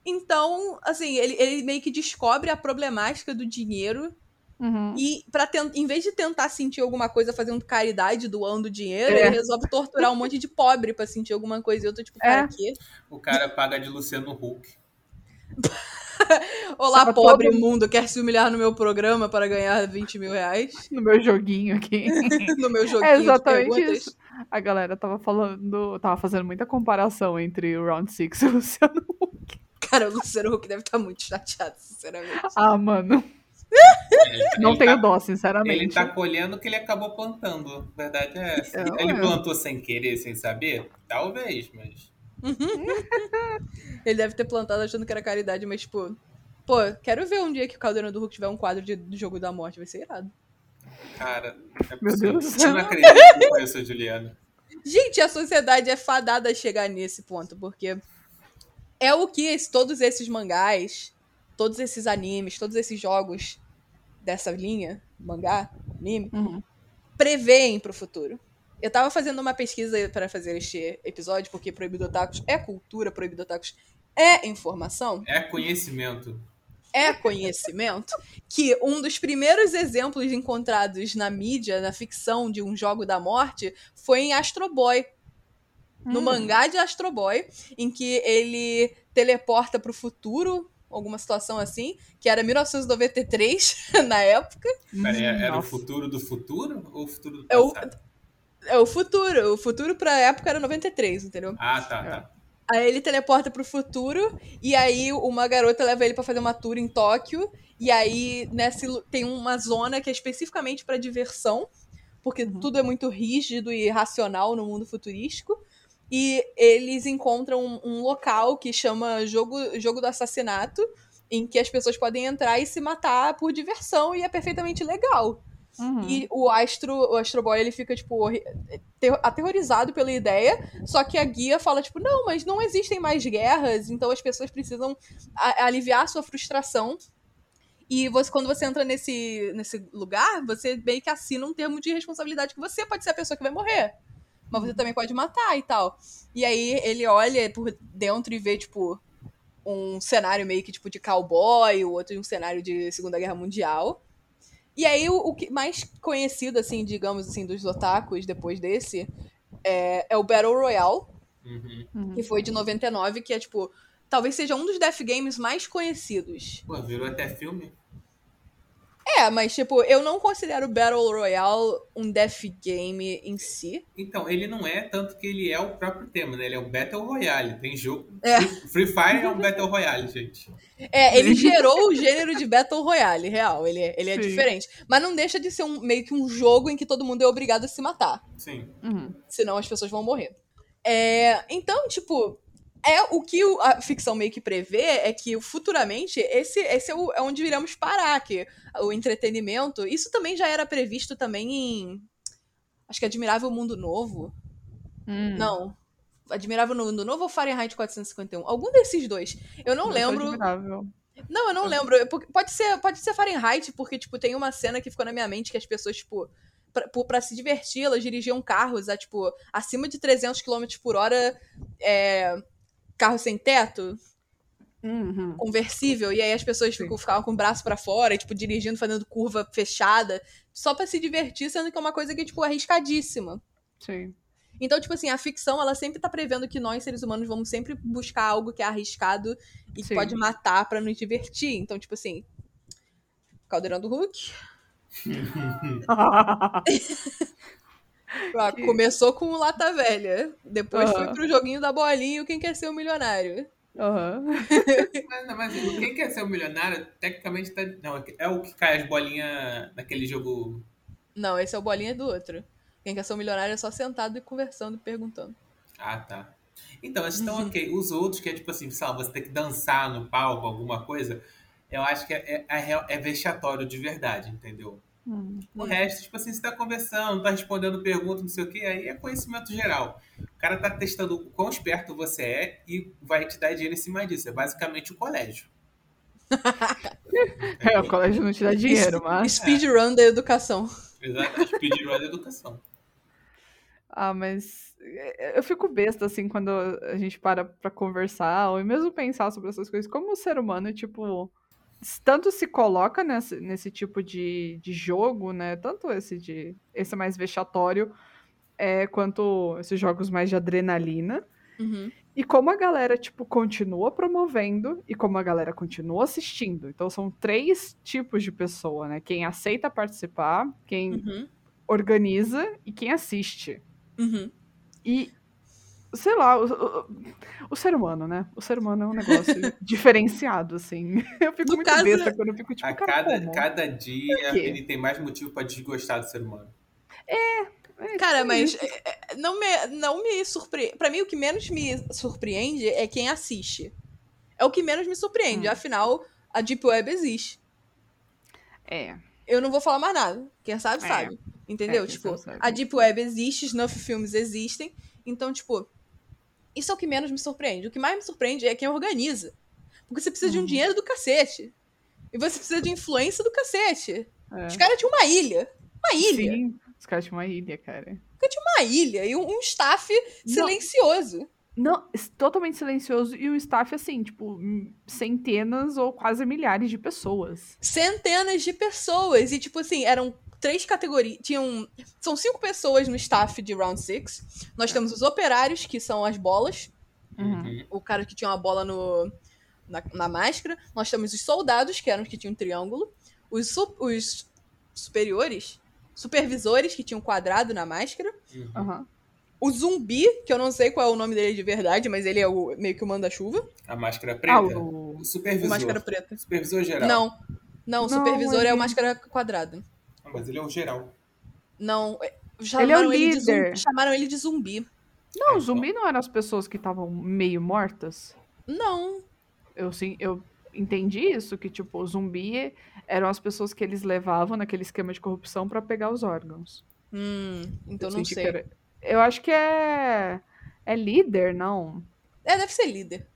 Então, assim, ele, ele meio que descobre a problemática do dinheiro Uhum. e, pra ten- em vez de tentar sentir alguma coisa fazendo caridade, doando dinheiro, É. ele resolve torturar um monte de pobre pra sentir alguma coisa. E eu tô tipo, É. cara, quê? O cara paga de Luciano Huck. Olá, Tava pobre todo- mundo, quer se humilhar no meu programa para ganhar 20 mil reais? No meu joguinho aqui. No meu joguinho É de exatamente perguntas? isso. A galera tava falando, tava fazendo muita comparação entre o Round 6 e o Luciano. Cara, o Luciano Huck deve estar muito chateado, sinceramente. Ah, mano. Ele- Não ele tenho tá- dó, sinceramente. Ele tá colhendo o que ele acabou plantando. A verdade é essa. É, ele plantou sem querer, sem saber? Talvez, mas. Ele deve ter plantado achando que era caridade, mas, tipo... Pô, quero ver um dia que o Caldeirão do Hulk tiver um quadro de, do Jogo da Morte. Vai ser irado. Cara, é Meu possível. Deus do céu. Eu não acredito que eu conheço a Juliana. Gente, a sociedade é fadada a chegar nesse ponto, porque é o que esse- todos esses mangás, todos esses animes, todos esses jogos dessa linha, mangá, anime, Uhum. preveem pro futuro. Eu tava fazendo uma pesquisa para fazer este episódio, porque Proibido Otakus é cultura, Proibido Otakus é informação, É conhecimento. é conhecimento, que um dos primeiros exemplos encontrados na mídia, na ficção de um jogo da morte, foi em Astro Boy. No Hum. mangá de Astro Boy, em que ele teleporta pro futuro, alguma situação assim, que era 1993 na época. Pera, Hum, era o nossa. futuro do futuro ou o futuro do É o- passado? É o futuro. O futuro pra época era 93, entendeu? Ah, tá, tá. Aí ele teleporta pro futuro, e aí uma garota leva ele pra fazer uma tour em Tóquio, e aí nesse tem uma zona que é especificamente pra diversão, porque Uhum. tudo é muito rígido e racional no mundo futurístico. E eles encontram um, um local que chama jogo, jogo do assassinato, em que as pessoas podem entrar e se matar por diversão, e é perfeitamente legal. Uhum. E o Astro, o Astro Boy, ele fica, tipo, aterrorizado pela ideia, só que a guia fala, tipo, não, mas não existem mais guerras, então as pessoas precisam a- aliviar sua frustração. E você, quando você entra nesse, nesse lugar, você meio que assina um termo de responsabilidade que você pode ser a pessoa que vai morrer. Mas você também pode matar e tal. E aí ele olha por dentro e vê, tipo, um cenário meio que tipo de cowboy, o outro um cenário de Segunda Guerra Mundial. E aí, o, o que mais conhecido, assim, digamos assim, dos otakus depois desse é, é o Battle Royale, Uhum. Que foi de 99, que é, tipo, talvez seja um dos Death Games mais conhecidos. Pô, virou até filme? É, mas, tipo, eu não considero Battle Royale um Death Game em si. Então, ele não é tanto que ele é o próprio tema, né? Ele é um Battle Royale. Tem jogo. É. Free- Fire é um Battle Royale, gente. É, ele gerou o gênero de Battle Royale, real. Ele, é- ele é Sim. diferente. Mas não deixa de ser um, meio que um jogo em que todo mundo é obrigado a se matar. Sim. Uhum. senão as pessoas vão morrer. É, então, tipo, é o que a ficção meio que prevê é que futuramente esse, esse é, o- é onde iremos parar, que o entretenimento, isso também já era previsto também em acho que Admirável Mundo Novo. Hum. Não. Admirável Mundo Novo ou Fahrenheit 451? Algum desses dois. Eu não foi lembro. admirável. Não, eu não lembro. É porque- Pode ser, pode ser Fahrenheit, porque, tipo, tem uma cena que ficou na minha mente que as pessoas, tipo, pra, pra se divertir, elas dirigiam carros a, tipo, acima de 300 km por hora, é, carro sem teto, Uhum. conversível, e aí as pessoas ficam, ficavam com o braço pra fora, e, tipo, dirigindo, fazendo curva fechada, só pra se divertir, sendo que é uma coisa que é, tipo, arriscadíssima. Sim. Então, tipo assim, a ficção, ela sempre tá prevendo que nós, seres humanos, vamos sempre buscar algo que é arriscado e que pode matar pra nos divertir. Então, tipo assim, Caldeirão do Hulk. Ah, Que- Começou com o Lata Velha. Depois foi Aham. pro joguinho da bolinha e o Quem Quer Ser o Milionário. Aham. Mas, não, mas quem quer ser o milionário, tecnicamente tá. Não, é o que cai as bolinhas naquele jogo. Não, esse é o bolinha do outro. Quem Quer Ser o Milionário é só sentado e conversando e perguntando. Ah, tá. Então, esses estão ok. Os outros, que é tipo assim, sei lá, você tem que dançar no palco, alguma coisa, eu acho que é, é, é, é vexatório de verdade, entendeu? Hum. O resto, tipo assim, você tá conversando, tá respondendo perguntas, não sei o que, aí é conhecimento geral. O cara tá testando o quão esperto você é e vai te dar dinheiro em cima disso. É basicamente o colégio. É, o colégio não te dá dinheiro, mas. Speedrun da educação. Exato. Speedrun da educação. Ah, mas eh, eu fico besta, assim, quando a gente para pra conversar, ou mesmo pensar sobre essas coisas, como o ser humano, tipo, tanto se coloca nesse, nesse tipo de, de jogo, né? Tanto esse de. Esse mais vexatório, é, quanto esses jogos mais de adrenalina. Uhum. E como a galera, tipo, continua promovendo e como a galera continua assistindo. Então são três tipos de pessoa, né? Quem aceita participar, quem Uhum. organiza e quem assiste. Uhum. E, sei lá, o, o- o ser humano, né? O ser humano é um negócio diferenciado, assim. Eu fico No muito caso, besta quando eu fico tipo, A cara, cada, como? cada dia ele tem mais motivo pra desgostar do ser humano. É, Cara, tipo mas isso. é, é, não me, não me surpreende. Pra mim, o que menos me surpreende é quem assiste. É o que menos me surpreende. Hum. Afinal, a Deep Web existe. É, Eu não vou falar mais nada. Quem sabe, É. sabe. Entendeu? É, quem tipo, sabe, sabe. a Deep Web existe, Snuff Filmes existem. Então, tipo, isso é o que menos me surpreende. O que mais me surpreende é quem organiza. Porque você precisa de um Uhum. dinheiro do cacete. E você precisa de influência do cacete. é. Os caras tinham uma ilha. Uma ilha. Sim, os caras tinham uma ilha, cara. Uma ilha. E um, um staff silencioso. Não, s- totalmente silencioso e o staff, assim, tipo, centenas ou quase milhares de pessoas. centenas de pessoas. E, tipo assim, eram três categorias. Tinham. São cinco pessoas no staff de Round Six. Nós temos os operários, que são as bolas. Uhum. O cara que tinha uma bola no, na, na máscara. Nós temos os soldados, que eram os que tinham um triângulo. Os, su- os superiores, supervisores, que tinham um quadrado na máscara. Uhum. O zumbi, que eu não sei qual é o nome dele de verdade, mas ele é o, meio que o manda-chuva. A máscara preta. Ah, o... O supervisor. O máscara preta. Supervisor geral. Não. Não, o Não, supervisor é ele- o máscara quadrado. Mas ele é o geral. Não, é- Ele é o chamaram ele, de líder. zumbi. Chamaram ele de zumbi. Não, É, o zumbi não eram as pessoas que estavam meio mortas? Não. Eu, sim, eu entendi isso, que, tipo, o zumbi eram as pessoas que eles levavam naquele esquema de corrupção pra pegar os órgãos. Hum, então Eu não sei. era- Eu acho que é... É líder, não? É, deve ser líder.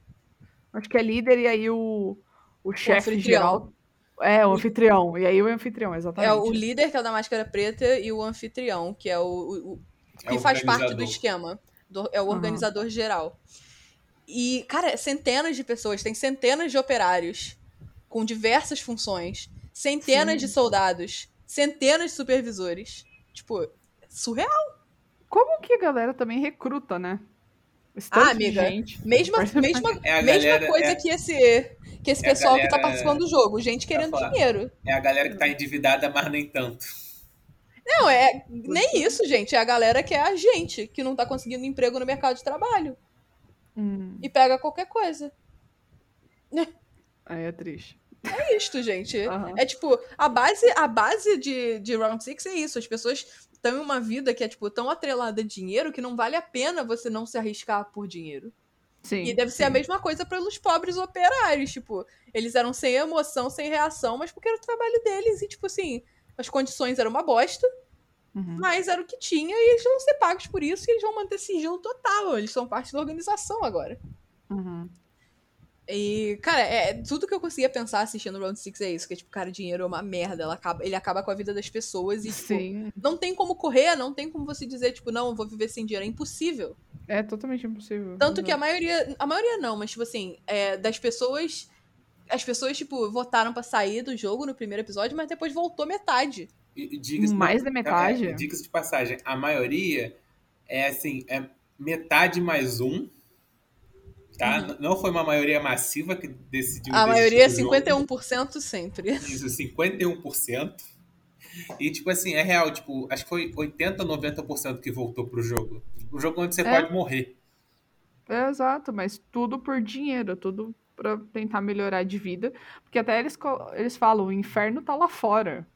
Acho que é líder e aí o, o chefe anfitrião. geral... É, o anfitrião. E aí o anfitrião, exatamente. É o líder, que é o da máscara preta, e o anfitrião, que é o, o- o- É que o faz parte do esquema. Do- é o organizador geral. E, cara, centenas de pessoas, tem centenas de operários com diversas funções, centenas Sim. de soldados, centenas de supervisores. Tipo, surreal. Como que a galera também recruta, né? Esse Ah, amiga, gente. Mesma, mesma, É a mesma galera- coisa é- que esse, que esse é pessoal que tá galera- participando do jogo. Gente querendo falar. dinheiro. É a galera que tá endividada, mas nem tanto. Não, é nem isso, gente. É a galera que é a gente, que não tá conseguindo emprego no mercado de trabalho. Hum, E pega qualquer coisa. aí é triste. É isto, gente. Aham. É tipo, a base, a base de, de Round Six é isso. As pessoas estão em uma vida que é, tipo, tão atrelada a dinheiro que não vale a pena você não se arriscar por dinheiro. Sim. E deve ser a sim. mesma coisa pelos pobres operários. Tipo, eles eram sem emoção, sem reação, mas porque era o trabalho deles. E, tipo assim, as condições eram uma bosta, Uhum. mas era o que tinha e eles vão ser pagos por isso e eles vão manter sigilo total. Eles são parte da organização agora. Uhum. E, cara, é, tudo que eu conseguia pensar assistindo Round Six é isso, que é tipo, cara, dinheiro é uma merda, ela acaba, ele acaba com a vida das pessoas e, tipo, Sim. não tem como correr, não tem como você dizer, tipo, não, eu vou viver sem dinheiro, é impossível. É totalmente impossível. Tanto que a maioria, a maioria não, mas, tipo assim, é, das pessoas, as pessoas, tipo, votaram pra sair do jogo no primeiro episódio, mas depois voltou metade. E- e Mais da metade? é, Diga-se de passagem, a maioria é assim, é metade mais um. Tá? N- Não foi uma maioria massiva que decidiu. Uhum. A maioria é do jogo. 51% sempre. Isso, 51%. E, tipo assim, é real, tipo, acho que foi 80, 90% que voltou pro jogo. O jogo onde você É. pode morrer. É, exato, mas tudo por dinheiro, tudo pra tentar melhorar de vida. Porque até eles, eles falam, o inferno tá lá fora.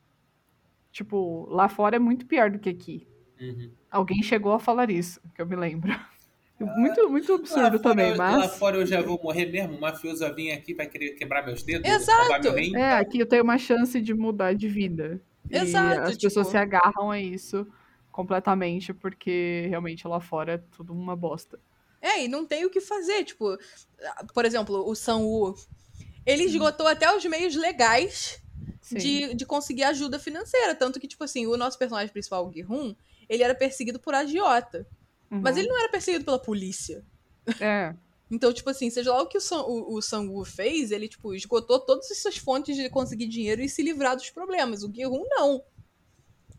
Tipo, lá fora é muito pior do que aqui. Uhum. Alguém chegou a falar isso, que eu me lembro. Muito, muito absurdo Lá fora, também, eu- Lá mas. fora eu já vou morrer mesmo. O mafioso vai vir aqui, vai querer quebrar meus dedos, Exato. meu rim. É, aqui eu tenho uma chance de mudar de vida. Exato, E as tipo- pessoas se agarram a isso completamente, porque realmente lá fora é tudo uma bosta. É, e não tem o que fazer. Tipo, por exemplo, o Sam-Woo, ele esgotou até os meios legais Sim. de, de conseguir ajuda financeira. Tanto que, tipo assim, o nosso personagem principal, o Gi-hun, ele era perseguido por agiota. Mas Uhum. ele não era perseguido pela polícia. É, Então, tipo assim, seja lá o que o, o, o Sang-woo fez, ele, tipo, esgotou todas essas fontes de conseguir dinheiro e se livrar dos problemas. O Gi-hun, não.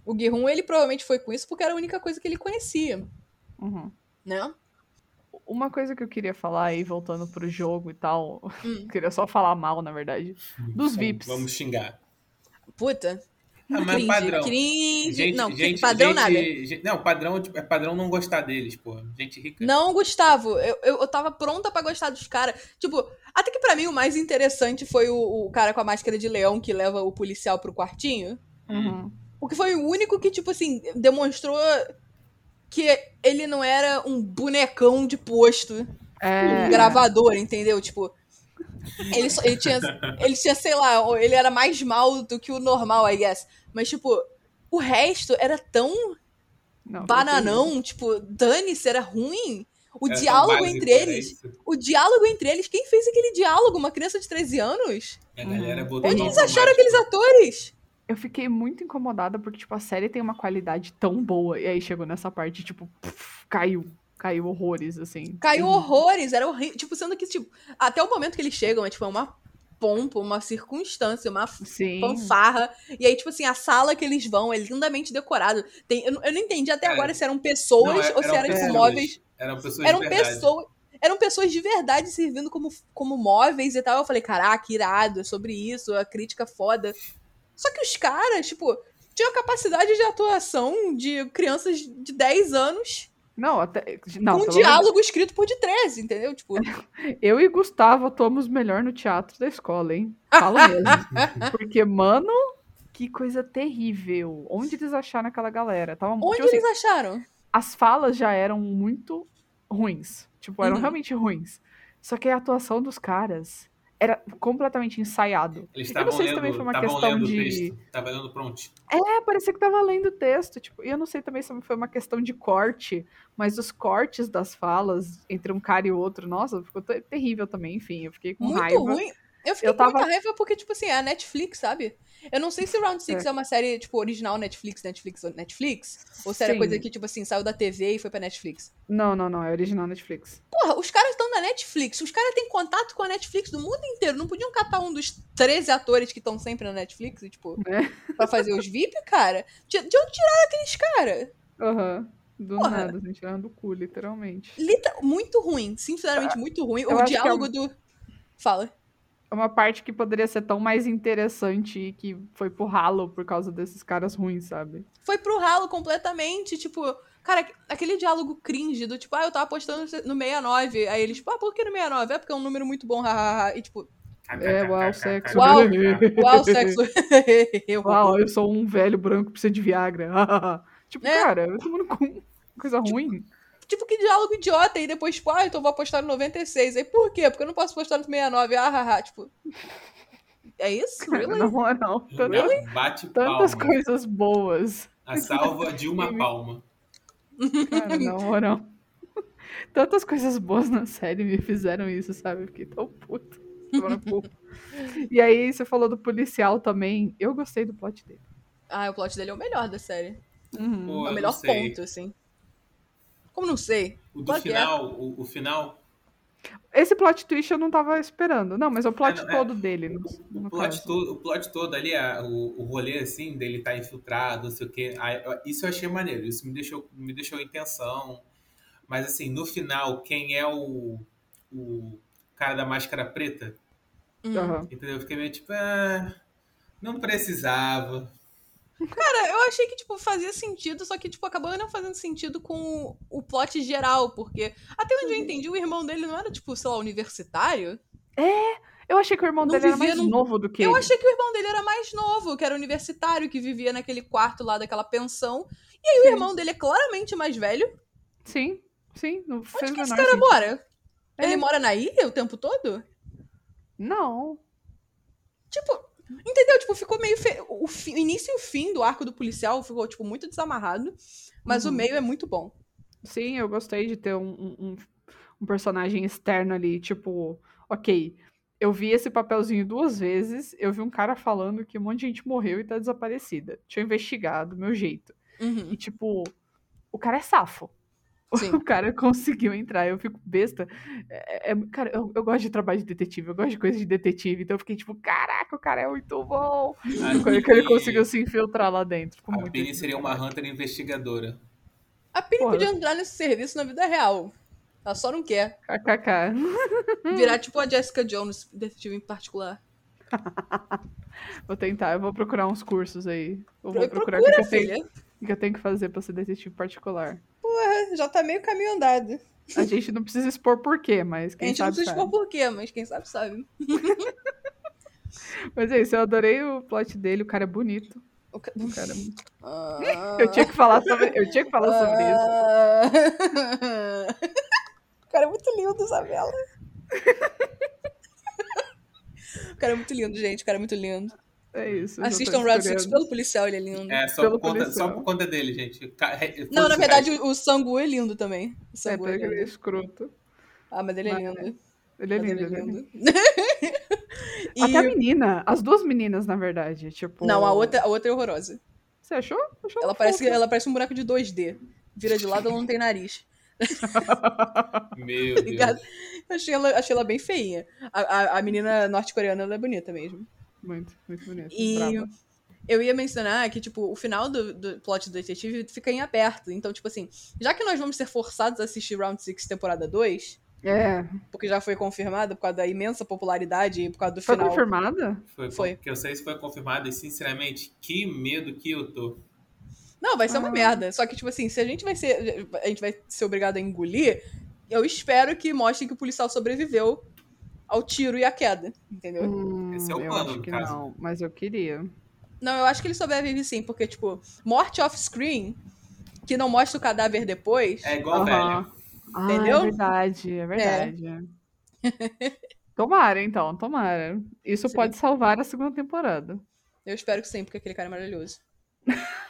O Gi-hun, ele provavelmente foi com isso porque era a única coisa que ele conhecia, uhum. né? Uma coisa que eu queria falar aí, voltando pro jogo e tal, Hum. queria só falar mal, na verdade, dos VIPs. Vamos xingar. Puta. Ah, mas cringe, padrão. cringe. Gente, não, gente, padrão gente- nada. gente- não, padrão tipo, é padrão não gostar deles, pô. Gente rica. Não, Gustavo, eu, eu, eu tava pronta pra gostar dos caras. Tipo, até que pra mim o mais interessante foi o, o cara com a máscara de leão que leva o policial pro quartinho. Uhum. Porque foi o único que, tipo assim, demonstrou que ele não era um bonecão de posto, É, um gravador, entendeu? Tipo, ele, só- ele, tinha, ele tinha, sei lá, ele era mais mal do que o normal, I guess. Mas, tipo, o resto era tão não, bananão, tipo, dane-se, era ruim. O Era diálogo entre eles. O diálogo entre eles, quem fez aquele diálogo? Uma criança de 13 anos? A galera Uhum. botou Onde eles acharam aqueles atores? Eu fiquei muito incomodada porque, tipo, a série tem uma qualidade tão boa. E aí chegou nessa parte, tipo, caiu. Caiu horrores, assim. Caiu horrores, era horrível. Tipo, sendo que, tipo, até o momento que eles chegam, é tipo, é uma pompa, uma circunstância, uma Sim. fanfarra. E aí, tipo assim, a sala que eles vão é lindamente decorado. Tem, eu, não- eu não entendi até É. agora se eram pessoas Não, é- ou se eram, tipo, pessoas. móveis. Eram pessoas Eram de verdade. pessoas. Eram pessoas de verdade servindo como, como móveis e tal. Eu falei, caraca, irado, é sobre isso, a crítica foda. Só que os caras, tipo, tinham a capacidade de atuação de crianças de 10 anos Não, até. Não, um pelo menos diálogo escrito por de 13, entendeu? Tipo, eu e Gustavo atuamos melhor no teatro da escola, hein? Falo mesmo. Porque, mano, que coisa terrível. Onde eles acharam aquela galera? Tava, onde tipo assim, eles acharam? as falas já eram muito ruins. Tipo, eram Uhum. realmente ruins. Só que a atuação dos caras era completamente ensaiado. Eles Eu não estavam sei se lendo, também foi uma questão lendo o de. texto. Tava lendo pronto. É, parecia que tava lendo o texto. Tipo, e eu não sei também se foi uma questão de corte, mas os cortes das falas entre um cara e o outro, nossa, ficou ter- terrível também. Enfim, eu fiquei com Muito raiva. ruim. Eu fiquei Eu tava- com muita raiva porque, tipo assim, é a Netflix, sabe? Eu não sei se Round Six é, uma série, tipo, original Netflix, Netflix, Netflix. Ou se era Sim. coisa que, tipo assim, saiu da TV e foi pra Netflix. Não, não, não, é original Netflix. Porra, os caras estão na Netflix. Os caras têm contato com a Netflix do mundo inteiro. Não podiam catar um dos 13 atores que estão sempre na Netflix, tipo, É. pra fazer os VIP, cara? De, de onde tiraram aqueles caras? Aham. Do Porra. nada, assim, tirando do cu, literalmente. Lita- Muito ruim. Sinceramente, muito ruim. Ah, eu O é diálogo um- do. Fala. É uma parte que poderia ser tão mais interessante e que foi pro ralo por causa desses caras ruins, sabe? foi pro ralo completamente, tipo, cara, aquele diálogo cringe do tipo, ah, eu tava apostando no 69, aí eles, tipo, ah, por que no 69? É porque é um número muito bom, hahaha, e tipo, É, uau, sexo. Uau. uau, sexo, eu Uau, eu sou um velho branco que precisa de Viagra. tipo, É. cara, eu tô com coisa ruim. Tipo, que diálogo idiota, e depois, tipo, ah, então eu vou apostar no 96, aí por quê? Porque eu não posso apostar no 69, ah, haha, tipo, é isso? Cara, Really? na moral, tantas, Really? Bate tantas palma. coisas boas. A salva de uma palma. Cara, na moral. Tantas coisas boas na série me fizeram isso, sabe? Eu fiquei tão puto. E aí, você falou do policial também. Eu gostei do plot dele. Ah, o plot dele é o melhor da série. Uhum. Pô, é o não melhor ponto, assim. Como não sei? O do que é. final, o, o final, Esse plot twist eu não tava esperando. Não, mas é o plot É, não, é. todo dele. No, o no plot, todo, o plot todo ali, o, o rolê assim, dele tá infiltrado, não sei o quê. ó, isso eu achei maneiro, isso me deixou, me deixou em tensão. Mas assim, no final, quem é o, o cara da máscara preta? Hum. Aham. Entendeu? Eu fiquei meio tipo, ah, não precisava. Cara, eu achei que, tipo, fazia sentido, só que, tipo, acabou não fazendo sentido com o plot geral, porque até onde eu entendi, o irmão dele não era, tipo, sei lá, universitário. Eu achei que o irmão Não dele era mais num- novo do que Eu ele. achei que o irmão dele era mais novo, que era universitário, que vivia naquele quarto lá daquela pensão. E aí o Sim. irmão dele é claramente mais velho. Sim, sim. Não fez Onde que o esse cara sentido. mora? É. Ele mora na ilha o tempo todo? Não. Tipo, entendeu? Tipo, ficou meio. Fe... O, fi- o início e o fim do arco do policial ficou, tipo, muito desamarrado. Mas o Uhum. meio é muito bom. Sim, eu gostei de ter um, um, um- um personagem externo ali, tipo, ok, eu vi esse papelzinho duas vezes, eu vi um cara falando que um monte de gente morreu e tá desaparecida. Deixa eu investigar do meu jeito. Uhum. E, tipo, o cara é safo. Sim. O cara conseguiu entrar, eu fico besta. É, é- cara, eu, eu gosto de trabalho de detetive, eu gosto de coisa de detetive, então eu fiquei tipo, caraca, o cara é muito bom. Quando que ele conseguiu se infiltrar lá dentro. Ficou A muito Penny seria uma Hunter investigadora. A Penny Porra. podia entrar nesse serviço na vida real. Ela só não quer. KKK. Virar tipo a Jessica Jones, detetive em particular. Vou tentar, eu vou procurar uns cursos aí. Eu vou Pro- procurar o Procura, que, que eu tenho que fazer pra ser detetive particular. Já tá meio caminho andado. A gente não precisa expor por quê, mas a quem gente não sabe precisa sabe. expor por quê, mas quem sabe sabe. Mas é isso, eu adorei o plot dele, o cara é bonito. O ca- O cara... Ah. Eu tinha que falar sobre, eu tinha que falar sobre isso. isso. o cara é muito lindo, Isabela. o cara é muito lindo, gente. O cara é muito lindo. É isso. Assistam Round escolhendo. Six pelo policial, ele é lindo. É, só Pelo por, conta, policial. só por conta dele, gente. Não, na verdade, o, o Sangu é lindo também. O É, Sangu é, porque ele é escroto. Ah, mas ele é Mas- lindo. Ele é Mas lindo, ele é é lindo. lindo. E- Até a menina, as duas meninas, na verdade. Tipo. Não, a outra, a outra é horrorosa. Você achou? achou Ela parece, ela parece um boneco de 2D. Vira de lado, ela não tem nariz. Meu Tá Deus. Achei ela, achei ela bem feinha. A, a, a menina norte-coreana, ela é bonita mesmo. Muito, muito bonito. E brava. eu ia mencionar que, tipo, o final do, do plot do detetive fica em aberto. Então, tipo assim, já que nós vamos ser forçados a assistir Round 6 temporada 2, É. porque já foi confirmado por causa da imensa popularidade e por causa do Foi final. confirmada? Foi, Foi. Que eu sei se foi confirmado e, sinceramente, que medo que eu tô. Não, vai ser uma Ah. merda. Só que, tipo assim, se a gente vai ser. A gente vai ser obrigado a engolir, eu espero que mostrem que o policial sobreviveu ao tiro e à queda. Entendeu? Hum, Esse é o eu plano, acho caso. não, mas eu queria. Não, eu acho que ele sobrevive sim, porque, tipo, morte off-screen, que não mostra o cadáver depois. É igual Aham. velho. Ah, Entendeu? é verdade, é verdade. tomara, então, tomara. Isso Sim. pode salvar a segunda temporada. Eu espero que sim, porque aquele cara é maravilhoso.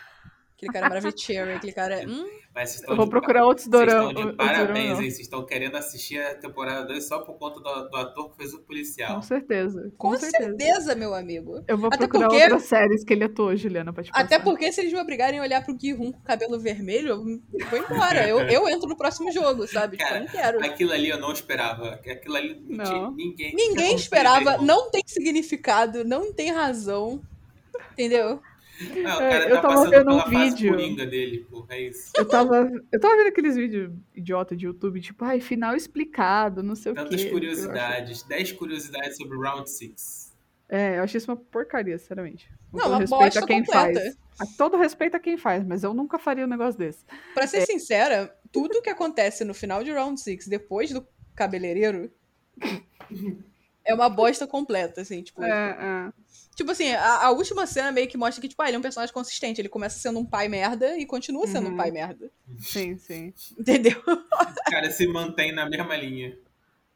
aquele cara é maravilhoso, aquele cara é. Hum? Mas vocês Eu vou de procurar outros Vocês dorama. estão de dorama, parabéns, hein? Vocês estão querendo assistir a temporada 2 só por conta do, do ator que fez o policial. Com certeza, com, Com certeza. certeza, meu amigo. Eu vou Até procurar porque- outras séries que ele atuou, Juliana, pra te Até passar. porque se eles me obrigarem a olhar pro Gi-Hun com cabelo vermelho, eu vou embora. Eu, eu entro no próximo jogo, sabe? Tipo, eu não quero. Aquilo ali eu não esperava. Aquilo ali não, Não. tinha ninguém. Ninguém não esperava, não tem significado, não tem razão. Entendeu? Não, o É, cara eu tá tava passando vendo um vídeo. dele, pô. É isso. Eu tava, eu tava vendo aqueles vídeos idiota de YouTube, tipo, ai, final explicado, não sei o Tantas quê. curiosidades. 10 curiosidades sobre Round 6. É, eu achei isso uma porcaria, sinceramente. Com Não, todo uma respeito bosta a quem completa. faz. A todo respeito a quem faz, mas eu nunca faria um negócio desse. Pra ser sincera, tudo que acontece no final de Round 6, depois do cabeleireiro, é uma bosta completa, assim, tipo. É, Tipo assim, a, a última cena meio que mostra que, tipo, ah, ele é um personagem consistente. Ele começa sendo um pai merda e continua sendo Uhum. um pai merda. sim, sim. Entendeu? O cara se mantém na mesma linha.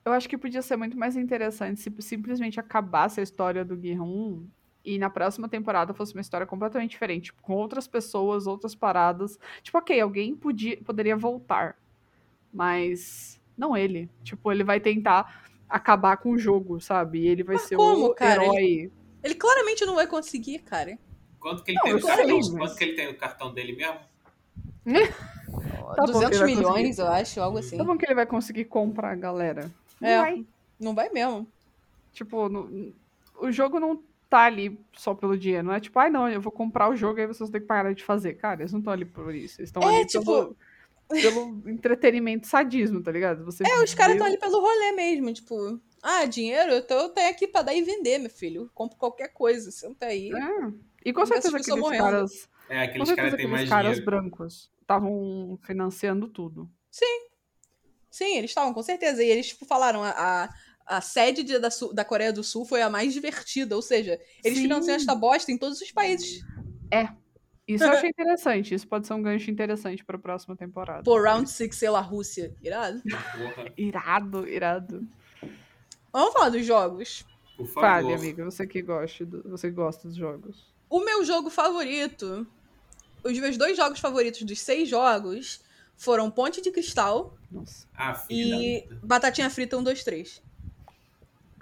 Eu acho que podia ser muito mais interessante se simplesmente acabasse a história do Gi-hun e na próxima temporada fosse uma história completamente diferente, tipo, com outras pessoas, outras paradas. Tipo, ok, alguém podia, poderia voltar, mas não ele. Tipo, ele vai tentar acabar com o jogo, sabe? E ele vai Mas ser como, o cara? herói. Ele claramente não vai conseguir, cara. Quanto que ele Não, tem no sei, cartão? mas- Quanto que ele tem no cartão dele mesmo? Tá bom, 200 ele vai milhões, conseguir. eu acho, algo assim. Tá bom que ele vai conseguir comprar a galera. Não É. vai. Não vai mesmo. Tipo, no- o jogo não tá ali só pelo dinheiro. Não é tipo, ai não, eu vou comprar o jogo e aí vocês têm que parar de fazer. Cara, eles não estão ali por isso. Eles estão É, ali tipo, pelo- pelo entretenimento sadismo, tá ligado? Você É, os caras estão ali pelo rolê mesmo, tipo, ah, dinheiro, eu tô, eu tenho aqui pra dar e vender, meu filho. Compro qualquer coisa, senta aí. É. E com certeza aqueles morrendo. caras, É, com aqueles caras têm mais caras dinheiro. brancos estavam financiando tudo. Sim, eles estavam, com certeza. E eles, tipo, falaram, a, a, a sede de- da, da Coreia do Sul foi a mais divertida, ou seja, eles Sim. financiam esta bosta em todos os países. Isso eu achei interessante. Isso pode ser um gancho interessante pra próxima temporada. Pô, Round 6, sei lá, Rússia. Irado. Irado, irado. Vamos falar dos jogos. por favor. Fale, amiga, você que gosta, do- você gosta dos jogos. O meu jogo favorito, os meus dois jogos favoritos dos seis jogos foram Ponte de Cristal Nossa. Ah, e. Batatinha Frita 1, 2, 3.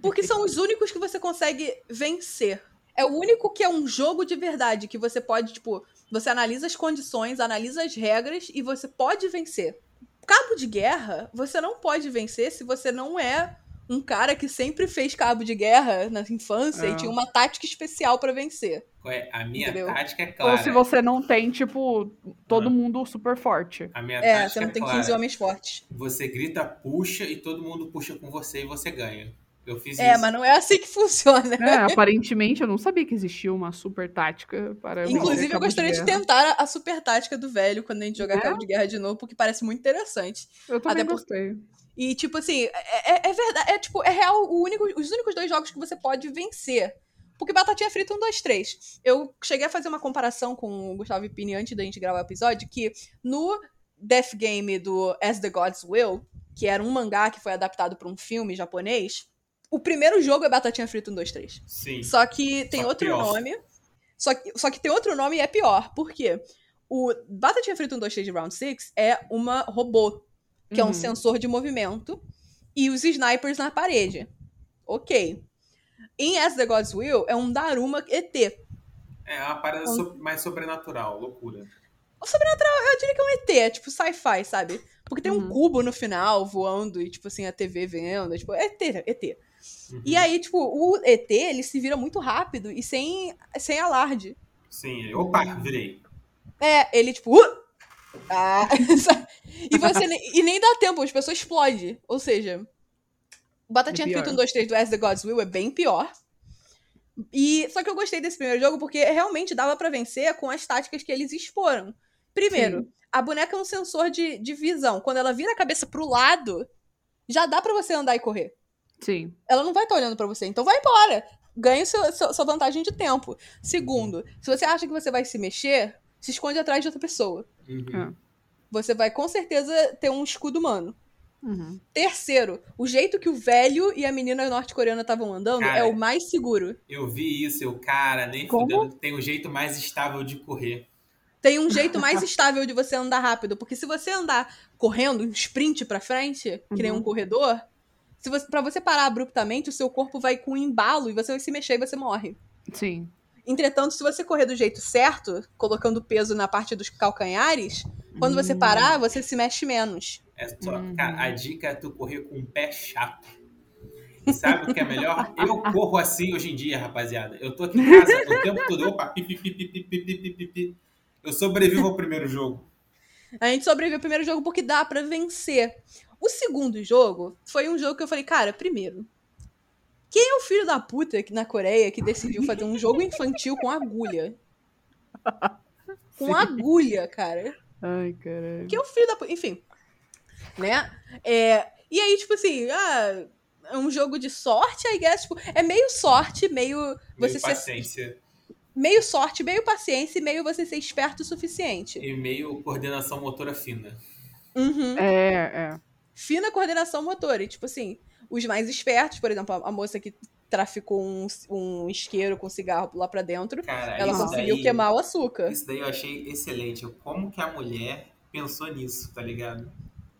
Porque são os únicos que você consegue vencer. É o único que é um jogo de verdade, que você pode, tipo, você analisa as condições, analisa as regras e você pode vencer. Cabo de guerra, você não pode vencer se você não é um cara que sempre fez cabo de guerra na infância É. e tinha uma tática especial pra vencer. Qual é? A minha Entendeu? tática é Ou clara. se você não tem, tipo, todo Ah. mundo super forte. A minha É, tática você não é tem clara. 15 homens fortes. Você grita, puxa, e todo mundo puxa com você e você ganha. Eu fiz É, isso. mas não é assim que funciona. É, aparentemente eu não sabia que existia uma super tática para. vencer Inclusive, eu gostaria de, guerra. tentar a, super tática do velho quando a gente jogar É? Cabo de Guerra de novo, porque parece muito interessante. Eu também até por- gostei. E, tipo assim, é, é- é verdade, é tipo, é real o único, os únicos dois jogos que você pode vencer. Porque Batatinha Frita 1, 2, 3. Eu cheguei a fazer uma comparação com o Gustavo Pini antes da gente gravar o episódio, que no Death Game do As the Gods Will, que era um mangá que foi adaptado para um filme japonês, o primeiro jogo é Batatinha Frita 1, 2, 3. Sim. Só que tem Só outro pior. nome. Só que, só que tem outro nome e é pior. Por quê? O Batatinha Frita 1, 2, 3 de Round 6 é uma robô, que é um Uhum. sensor de movimento, e os snipers na parede. Ok. Em As the Gods Will, é um Daruma ET. É uma parada so- mais sobrenatural, loucura. O sobrenatural, eu diria que é um ET, é tipo sci-fi, sabe? Porque tem um Uhum. cubo no final voando e, tipo assim, a TV vendo. é, Tipo, é ET, ET. Uhum. E aí, tipo, o ET, ele se vira muito rápido e sem, sem alarde. Sim, opa, virei. É, ele tipo. "Uh!" Ah, e você nem, e nem dá tempo, as pessoas explodem. Ou seja, Batatinha É. Frita 1, 2, 3 do As the Gods Will é bem pior. E só que eu gostei desse primeiro jogo porque realmente dava pra vencer com as táticas que eles exporam. Primeiro, Sim. a boneca é um sensor de, de visão. Quando ela vira a cabeça pro lado, já dá pra você andar e correr. Sim. Ela não vai estar olhando pra você, então vai embora. Ganha o seu, seu- sua vantagem de tempo. Segundo, se você acha que você vai se mexer, se esconde atrás de outra pessoa. Uhum. É. Você vai com certeza ter um escudo humano. Uhum. Terceiro, o jeito que o velho e a menina norte-coreana estavam andando Cara, é o mais seguro. Eu vi isso, eu, cara, nem fudendo, tem um jeito mais estável de correr. Tem um jeito mais estável de você andar rápido, porque se você andar correndo, um sprint pra frente, que nem Uhum. um corredor, se você, para você parar abruptamente, o seu corpo vai com um embalo e você vai se mexer e você morre. Sim. Entretanto, se você correr do jeito certo, colocando peso na parte dos calcanhares, quando você hum. parar, você se mexe menos. É só, uhum. a, dica é tu correr com o pé chato. Sabe o que é melhor? Eu corro assim hoje em dia, rapaziada. Eu tô aqui em casa o tempo todo. Opa, pi, pi, pi, Eu sobrevivo ao primeiro jogo. A gente sobreviveu ao primeiro jogo porque dá para vencer. O segundo jogo foi um jogo que eu falei, cara, primeiro. Quem é o filho da puta aqui na Coreia que decidiu fazer um jogo infantil com agulha? Com Sim. agulha, cara. Ai, caralho. Que é o filho da. Enfim. Né? É, e aí, tipo assim, ah, é um jogo de sorte, I guess. Tipo, é meio sorte, meio Meio você ser. paciência Meio sorte, meio paciência e meio você ser esperto o suficiente. e meio coordenação motora fina. Uhum. É, é. fina coordenação motora. E, tipo assim, os mais espertos, por exemplo, a, a moça que traficou um, um isqueiro com cigarro lá pra dentro, Cara, ela conseguiu daí, queimar o açúcar. Isso daí eu achei excelente. Como que a mulher pensou nisso, tá ligado?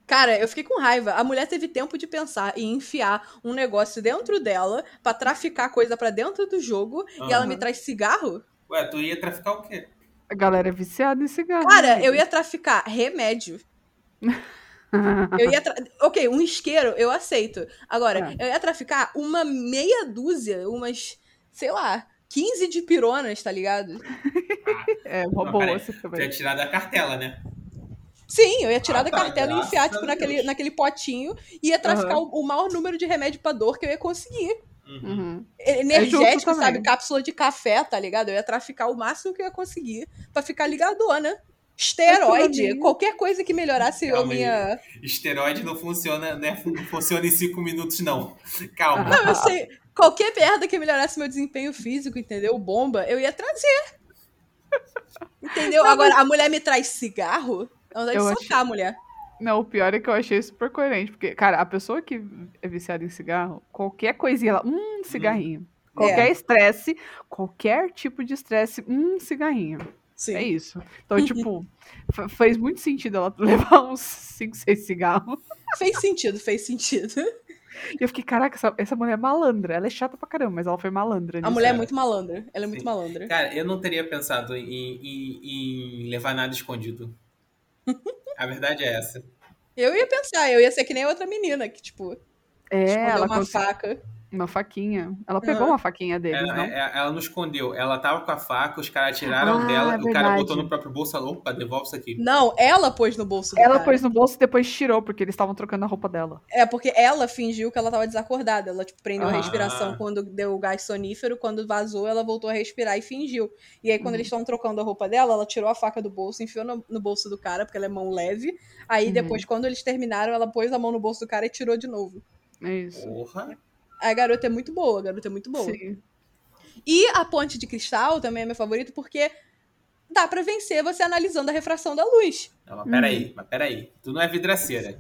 Cara, eu fiquei com raiva. A mulher teve tempo de pensar e enfiar um negócio dentro dela pra traficar coisa pra dentro do jogo e ela me traz cigarro? Ué, tu ia traficar o quê? A galera é viciada em cigarro. Cara, né? eu ia traficar remédio. Eu ia. Tra... Ok, um isqueiro eu aceito. Agora, É. eu ia traficar uma meia dúzia, umas, sei lá, 15 de pironas, tá ligado? É, uma Não, boa essa Tu ia também. tirar da cartela, né? Sim, eu ia tirar Ah, da tá, cartela e enfiar, tipo, Deus. naquele, naquele potinho e ia traficar o, o maior número de remédio pra dor que eu ia conseguir. Uhum. Uhum. Energético, justo sabe? também. Cápsula de café, tá ligado? Eu ia traficar o máximo que eu ia conseguir pra ficar ligadona. Esteroide, qualquer coisa que melhorasse a Calma aí. minha. Esteroide não funciona, né? Não funciona em cinco minutos, não. Calma. Não, eu sei. Qualquer merda que melhorasse meu desempenho físico, entendeu? Bomba, eu ia trazer. Entendeu? Agora, a mulher me traz cigarro, ela deve Eu socar a mulher. Não, o pior é que eu achei super coerente. Porque, cara, a pessoa que é viciada em cigarro, qualquer coisinha, ela, hum, cigarrinho. Qualquer estresse, qualquer tipo de estresse, hum, cigarrinho. Sim. É isso. Então, tipo, fez muito sentido ela levar uns 5, 6 cigarros. Fez sentido, fez sentido. E eu fiquei, caraca, essa, essa mulher é malandra. Ela é chata pra caramba, mas ela foi malandra. A mulher é é. muito malandra. Ela é muito Sim. malandra. Cara, eu não teria pensado em, em- em levar nada escondido. A verdade é essa. Eu ia pensar, eu ia ser que nem a outra menina, que, tipo, É, escondeu ela uma faca. Uma faquinha. Ela pegou uma faquinha deles, Ela, não? é- ela não escondeu. Ela tava com a faca, os caras tiraram Ah, dela, é o cara botou no próprio bolso e falou: opa, devolve isso aqui. Não, ela pôs no bolso Ela cara. pôs no bolso e depois tirou, porque eles estavam trocando a roupa dela. É, porque ela fingiu que ela tava desacordada. Ela, tipo, prendeu a Ah. respiração quando deu o gás sonífero. Quando vazou, ela voltou a respirar e fingiu. E aí, quando Uhum. eles estão trocando a roupa dela, ela tirou a faca do bolso, enfiou no, no bolso do cara, porque ela é mão leve. Aí, Uhum. depois, quando eles terminaram, ela pôs a mão no bolso do cara e tirou de novo. É isso. Porra. A garota é muito boa, a garota é muito boa. Sim. E a ponte de cristal também é meu favorito, porque dá pra vencer você analisando a refração da luz. Não, mas peraí, Uhum. mas peraí. Tu não é vidraceira.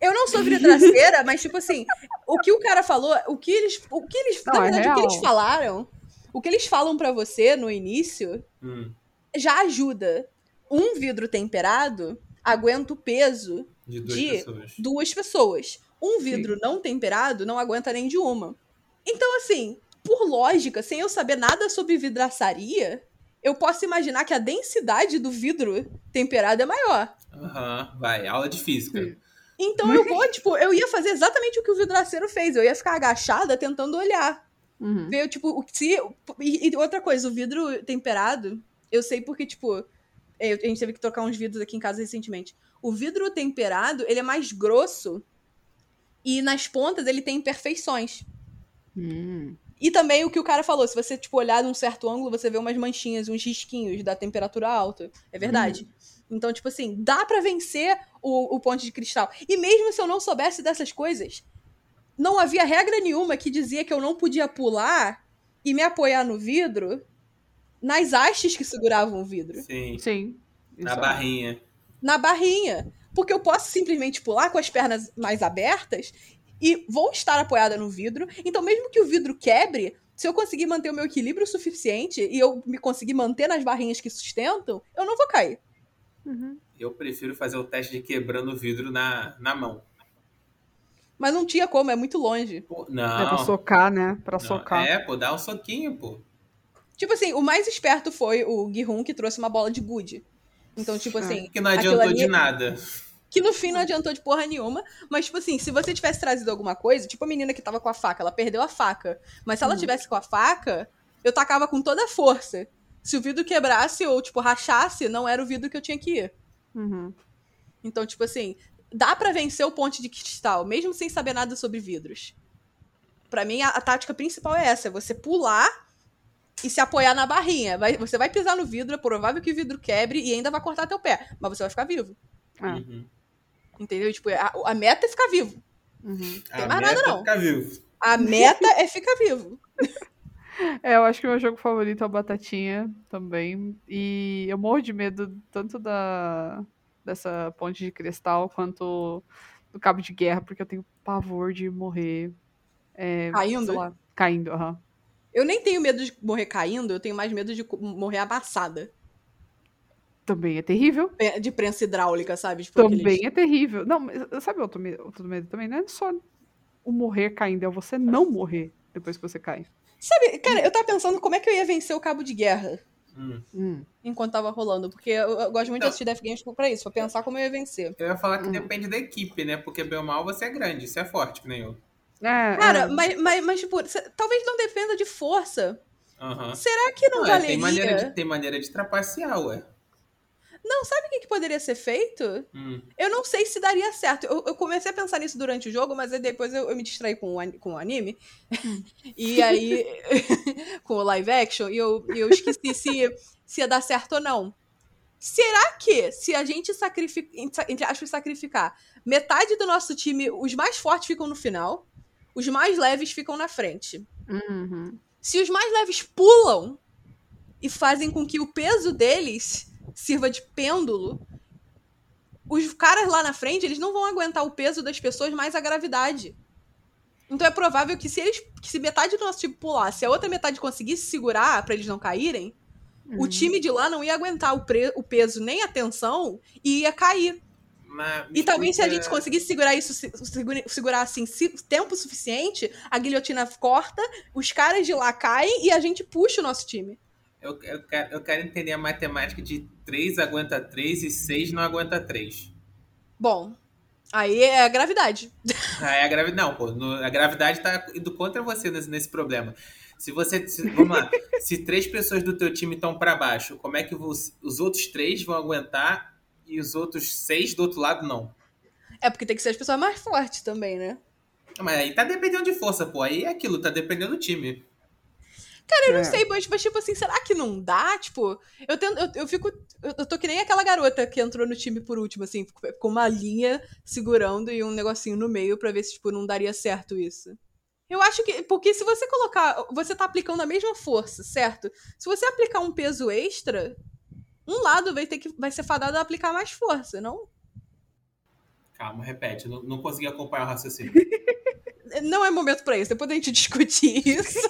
Eu não sou vidraceira, mas, tipo assim, o que o cara falou, o que eles. O que eles. Não, na é verdade, o que eles falaram, o que eles falam pra você no início Hum, já ajuda. Um vidro temperado aguenta o peso de duas De- pessoas. duas pessoas. Um vidro não temperado não aguenta nem de uma. Então, assim, por lógica, sem eu saber nada sobre vidraçaria, eu posso imaginar que a densidade do vidro temperado é maior. Aham, vai. Aula de física. Sim. Então eu vou, tipo, eu ia fazer exatamente o que o vidraceiro fez. Eu ia ficar agachada tentando olhar. Uhum. Ver, tipo, o que se. E, e outra coisa, o vidro temperado, eu sei porque, tipo, eu- a gente teve que trocar uns vidros aqui em casa recentemente. O vidro temperado, ele é mais grosso e nas pontas ele tem imperfeições. Hum. E também o que o cara falou, se você, tipo, olhar num certo ângulo, você vê umas manchinhas, uns risquinhos da temperatura alta. É verdade. Então, tipo assim, dá pra vencer o, o ponte de cristal. E mesmo se eu não soubesse dessas coisas, não havia regra nenhuma que dizia que eu não podia pular e me apoiar no vidro nas hastes que seguravam o vidro. Sim. Sim. Na barrinha. Na barrinha. Porque eu posso simplesmente pular com as pernas mais abertas e vou estar apoiada no vidro. Então, mesmo que o vidro quebre, se eu conseguir manter o meu equilíbrio suficiente e eu me conseguir manter nas barrinhas que sustentam, eu não vou cair. Uhum. Eu prefiro fazer o teste de quebrando o vidro na, na mão. Mas não tinha como, é muito longe. Pô, É pra não. socar, né? Pra não. socar. É, pô, dá um soquinho, pô. Tipo assim, o mais esperto foi o Gihun que trouxe uma bola de gude. Então, tipo É. assim, Que não adiantou ali- de nada. Que no fim não adiantou de porra nenhuma, mas tipo assim, se você tivesse trazido alguma coisa, tipo a menina que tava com a faca, ela perdeu a faca, mas se ela Uhum. tivesse com a faca, eu tacava com toda a força. Se o vidro quebrasse ou tipo rachasse, não era o vidro que eu tinha que ir. Uhum. Então, tipo assim, dá pra vencer o ponte de cristal, mesmo sem saber nada sobre vidros. Pra mim, a, a tática principal é essa: é você pular e se apoiar na barrinha. Vai- você vai pisar no vidro, é provável que o vidro quebre e ainda vai cortar teu pé, mas você vai ficar vivo. Ah. Uhum. Entendeu? Tipo, a, a meta é ficar vivo. Uhum. Tem A mais meta nada, é não. ficar vivo. A meta é ficar vivo. É, eu acho que o meu jogo favorito é o Batatinha também. E eu morro de medo tanto da dessa ponte de cristal quanto do cabo de guerra, porque eu tenho pavor de morrer é, Caindo? lá, caindo. aham. Eu nem tenho medo de morrer caindo, eu tenho mais medo de morrer amassada. Também é terrível. De prensa hidráulica, sabe? Tipo, Também aqueles- é terrível. Não, mas sabe outro medo, outro medo também? Não é só o morrer caindo, é você não morrer depois que você cai. Sabe, cara, eu tava pensando como é que eu ia vencer o cabo de guerra. Hum. Hum. enquanto tava rolando. Porque eu, eu gosto muito de Não. assistir Death Games pra isso, pra pensar como eu ia vencer. Eu ia falar que Uhum. depende da equipe, né? Porque bem ou mal você é grande, você é forte, que nem eu. É, Cara, é. mas, mas, mas, tipo, cê- talvez não dependa de força. Será que não, Não, é, valeria? tem, maneira de, tem maneira de trapacear, ué. Não, sabe o que, que poderia ser feito? Hum. Eu não sei se daria certo. Eu, eu comecei a pensar nisso durante o jogo, mas aí depois eu, eu me distraí com o, com o anime. e aí. com o live action. E eu, e eu esqueci se, se ia dar certo ou não. Será que, se a gente sacrificar. Entre aspas, sacrificar metade do nosso time, os mais fortes ficam no final, os mais leves ficam na frente. Uhum. Se os mais leves pulam e fazem com que o peso deles sirva de pêndulo, os caras lá na frente, eles não vão aguentar o peso das pessoas mais a gravidade. Então é provável que se eles que se metade do nosso time pular, se a outra metade conseguisse segurar pra eles não caírem, o Uhum. time de lá não ia aguentar o, pre- o peso nem a tensão e ia cair. Mas E talvez se a gente conseguisse segurar isso, se- segura- segurar assim, se- tempo suficiente, a guilhotina corta, os caras de lá caem e a gente puxa o nosso time. Eu, eu quero, eu quero entender a matemática de 3 aguenta 3 e 6 não aguenta 3. Bom, aí é a gravidade. Ah, é a gravidade. Não, pô, no- a gravidade tá indo contra você nesse, nesse problema. Se você. se- vamos lá. se três pessoas do teu time estão pra baixo, como é que os, os outros três vão aguentar e os outros seis do outro lado não? É porque tem que ser as pessoas mais fortes também, né? Mas aí tá dependendo de força, pô. Aí é aquilo, tá dependendo do time. Cara, eu não É. sei, mas, mas, tipo assim, será que não dá? Tipo, eu, tento, eu, eu fico. Eu, eu tô que nem aquela garota que entrou no time por último, assim, com uma linha segurando e um negocinho no meio pra ver se, tipo, não daria certo isso. Eu acho que. Porque se você colocar. Você tá aplicando a mesma força, certo? Se você aplicar um peso extra, um lado vai ter que. Vai ser fadado a aplicar mais força, não? Calma, repete. Não, não consegui acompanhar o raciocínio. Não é momento pra isso, depois a gente discutir isso.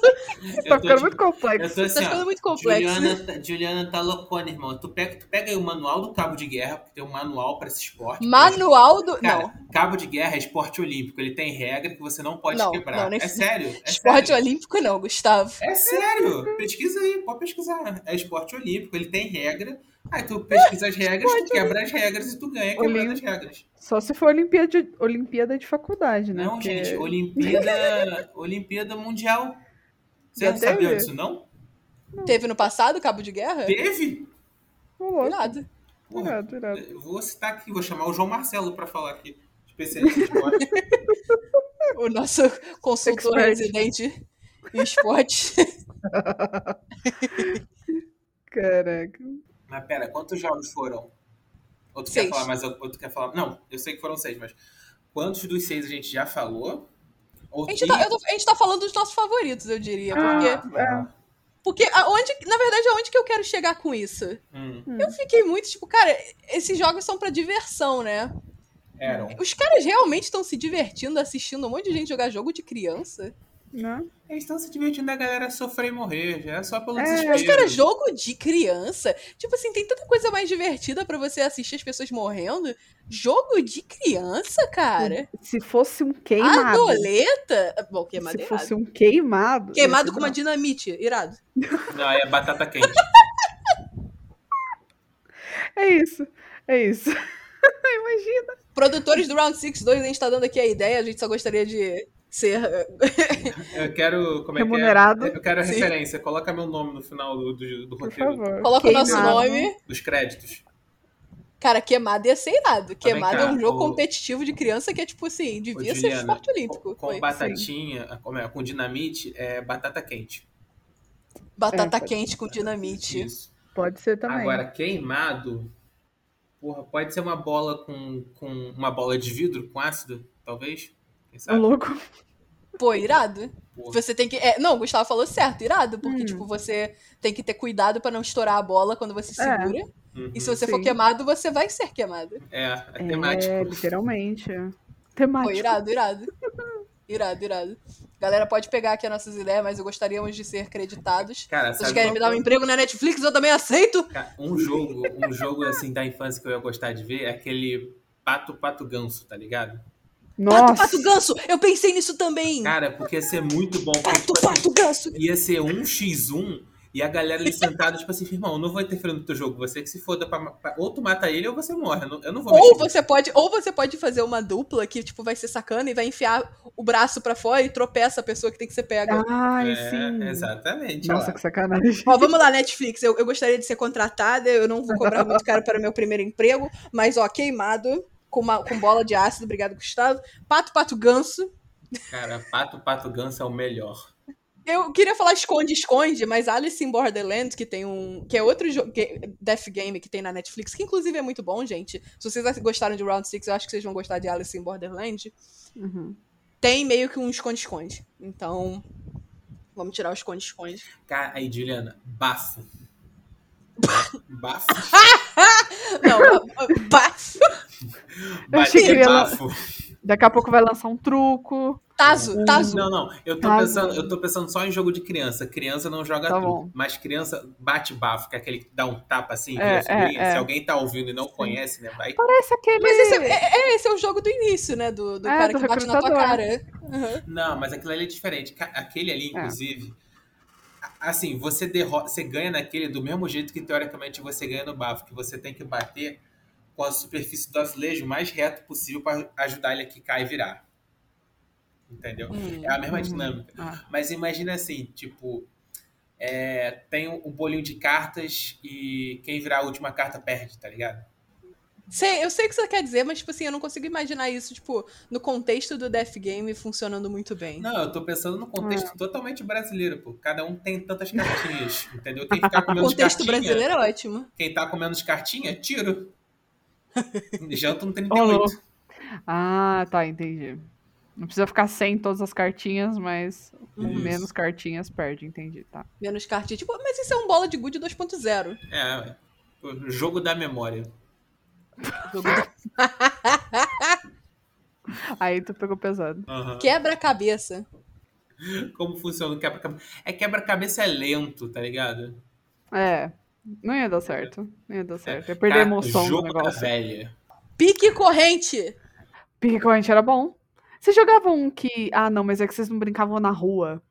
Tá ficando muito complexo. assim, tá ficando ó. muito complexo. Juliana, tá- Juliana tá loucona, irmão. Tu pega, tu pega aí o manual do cabo de guerra, porque tem um manual pra esse esporte. Manual do. Cara, não. cabo de guerra é esporte olímpico. Ele tem regra que você não pode Não, quebrar. não, nem- é sério. É Esporte sério. olímpico, não, Gustavo. É sério. Pesquisa aí, pode pesquisar. É esporte olímpico, ele tem regra. Aí tu pesquisa as regras, tu quebra as regras e tu ganha quebrando as regras. Só se for Olimpíada de, Olimpíada de faculdade, né? Não, Porque- gente, Olimpíada, Olimpíada Mundial. Você Já não sabia disso, não? Teve no passado cabo de guerra? Teve? Irado, irado. eu vou citar aqui, vou chamar o João Marcelo pra falar aqui. Especialista em esporte. O nosso consultor Expert. residente em esporte. Caraca. Mas pera, quantos jogos foram? Ou tu Seis. quer falar mais? Ou tu quer falar? Não, eu sei que foram seis, mas quantos dos seis a gente já falou? Ou A gente, tá, eu tô- a gente tá falando dos nossos favoritos, eu diria. Ah, Porque, Ah, porque aonde, na verdade, aonde que eu quero chegar com isso? hum, Eu fiquei muito, tipo, cara, esses jogos são pra diversão, né? eram. Os caras realmente estão se divertindo assistindo um monte de gente jogar jogo de criança? Né? Eles estão se divertindo a galera sofrer e morrer. Já é só pelo É, desespero. Mas, cara, jogo de criança? Tipo assim, tem tanta coisa mais divertida pra você assistir as pessoas morrendo. Jogo de criança, cara? Se fosse um queimado. Adoleta? Bom, queimado se é fosse um queimado. Queimado com uma dinamite, irado. Não, é batata quente. É isso. É isso. Imagina. Produtores do Round 6 2, a gente tá dando aqui a ideia, a gente só gostaria de ser. Eu quero. Como é Remunerado. que é? Eu quero a Sim. referência. Coloca meu nome no final do, do, do roteiro. Coloca o nosso nome. Dos créditos. Cara, queimado ia ser irado. Queimado cá, é um jogo ô- competitivo de criança que é tipo assim, devia Ô, ser Juliana, esporte olímpico. Com, com batatinha, como é, com dinamite, é batata quente. Batata É, quente com dinamite. Isso. Pode ser também. Agora, queimado. Porra, pode ser uma bola com, com uma bola de vidro com ácido, talvez? Quem sabe? louco. Pô, irado. Porra. Você tem que. é, não, o Gustavo falou certo, irado, porque, Hum. tipo, você tem que ter cuidado pra não estourar a bola quando você É. segura. Uhum. E se você for Sim. queimado, você vai ser queimado. É, é É, temático. literalmente. Pô, Temático. irado, irado. Irado, irado. Galera, pode pegar aqui as nossas ideias, mas eu gostaríamos de ser creditados. Cara, Se vocês querem me dar um emprego na Netflix, eu também aceito. Cara, um jogo, um jogo assim da infância que eu ia gostar de ver é aquele Pato Pato Ganso, tá ligado? Nossa. Pato, pato, ganso! Eu pensei nisso também! Cara, porque ia ser muito bom. Porque, Pato, tipo assim, pato, ganso! ia ser um x1 E a galera ali sentada, tipo assim, irmão, eu não vou interferir no teu jogo. Você que se foda pra, pra- ou tu mata ele ou você morre. Eu não, eu não vou Ou você pode, ou você pode fazer uma dupla que tipo vai ser sacana e vai enfiar o braço pra fora e tropeça a pessoa que tem que ser pega. Ai, É, sim. Exatamente. Nossa, que sacanagem. Ó, vamos lá, Netflix. Eu, eu gostaria de ser contratada, eu não vou cobrar muito caro para o meu primeiro emprego, mas ó, queimado, com, uma- com bola de ácido, obrigado, Gustavo. Pato, pato, ganso. Cara, Pato Pato Ganso é o melhor. Eu queria falar esconde-esconde, mas Alice in Borderlands, que tem um. que é outro jogo. Death Game que tem na Netflix, que inclusive é muito bom, gente. Se vocês gostaram de Round 6, eu acho que vocês vão gostar de Alice in Borderlands. Uhum. Tem meio que um esconde-esconde. Então. Vamos tirar o esconde-esconde. Cara, aí, Juliana, bafo. Bafo? Não, bafo. Eu achei que. Daqui a pouco vai lançar um truco. Tazo, tazo. Não, não. Eu tô, pensando, eu tô pensando só em jogo de criança. Criança não joga Tá truco. bom. Mas criança bate bafo, que é aquele que dá um tapa assim, É, sobrinha. é, é. Se alguém tá ouvindo e não conhece, né? Vai. Parece aquele. Mas esse é, é- esse é o jogo do início, né? Do, do É, cara do que bate na tua cara. Uhum. Não, mas aquilo ali é diferente. Aquele ali, É. inclusive. Assim, você, derrota, você ganha naquele do mesmo jeito que teoricamente você ganha no bafo, que você tem que bater com a superfície do azulejo o mais reto possível para ajudar ele a quicar e virar. Entendeu? Hum. É a mesma Uhum. dinâmica. Ah. Mas imagina assim, tipo, é, tem um bolinho de cartas e quem virar a última carta perde, tá ligado? Sei, eu sei o que você quer dizer, mas, tipo assim, eu não consigo imaginar isso, tipo, no contexto do Death Game funcionando muito bem. Não, eu tô pensando no contexto Ah. totalmente brasileiro, pô. Cada um tem tantas cartinhas, entendeu? Quem ficar comendo O contexto cartinha, brasileiro é ótimo. quem tá comendo de cartinha, tiro. Janta no Ô, 38. louco. Ah, tá, entendi. Não precisa ficar sem todas as cartinhas, mas com Isso. menos cartinhas perde, entendi, tá. Menos cartinha. Tipo, mas isso é um bola de gude 2.0. É, ué. O jogo da memória. Aí tu pegou pesado. Aham. Quebra-cabeça. Como funciona o quebra-cabeça? É quebra-cabeça é lento, tá ligado? É, não ia dar certo. Não ia dar certo. Ia perder a Cara, emoção jogo da negócio. velha. Pique corrente. Pique corrente era bom. Vocês jogavam um que. Ah, não, mas é que vocês não brincavam na rua.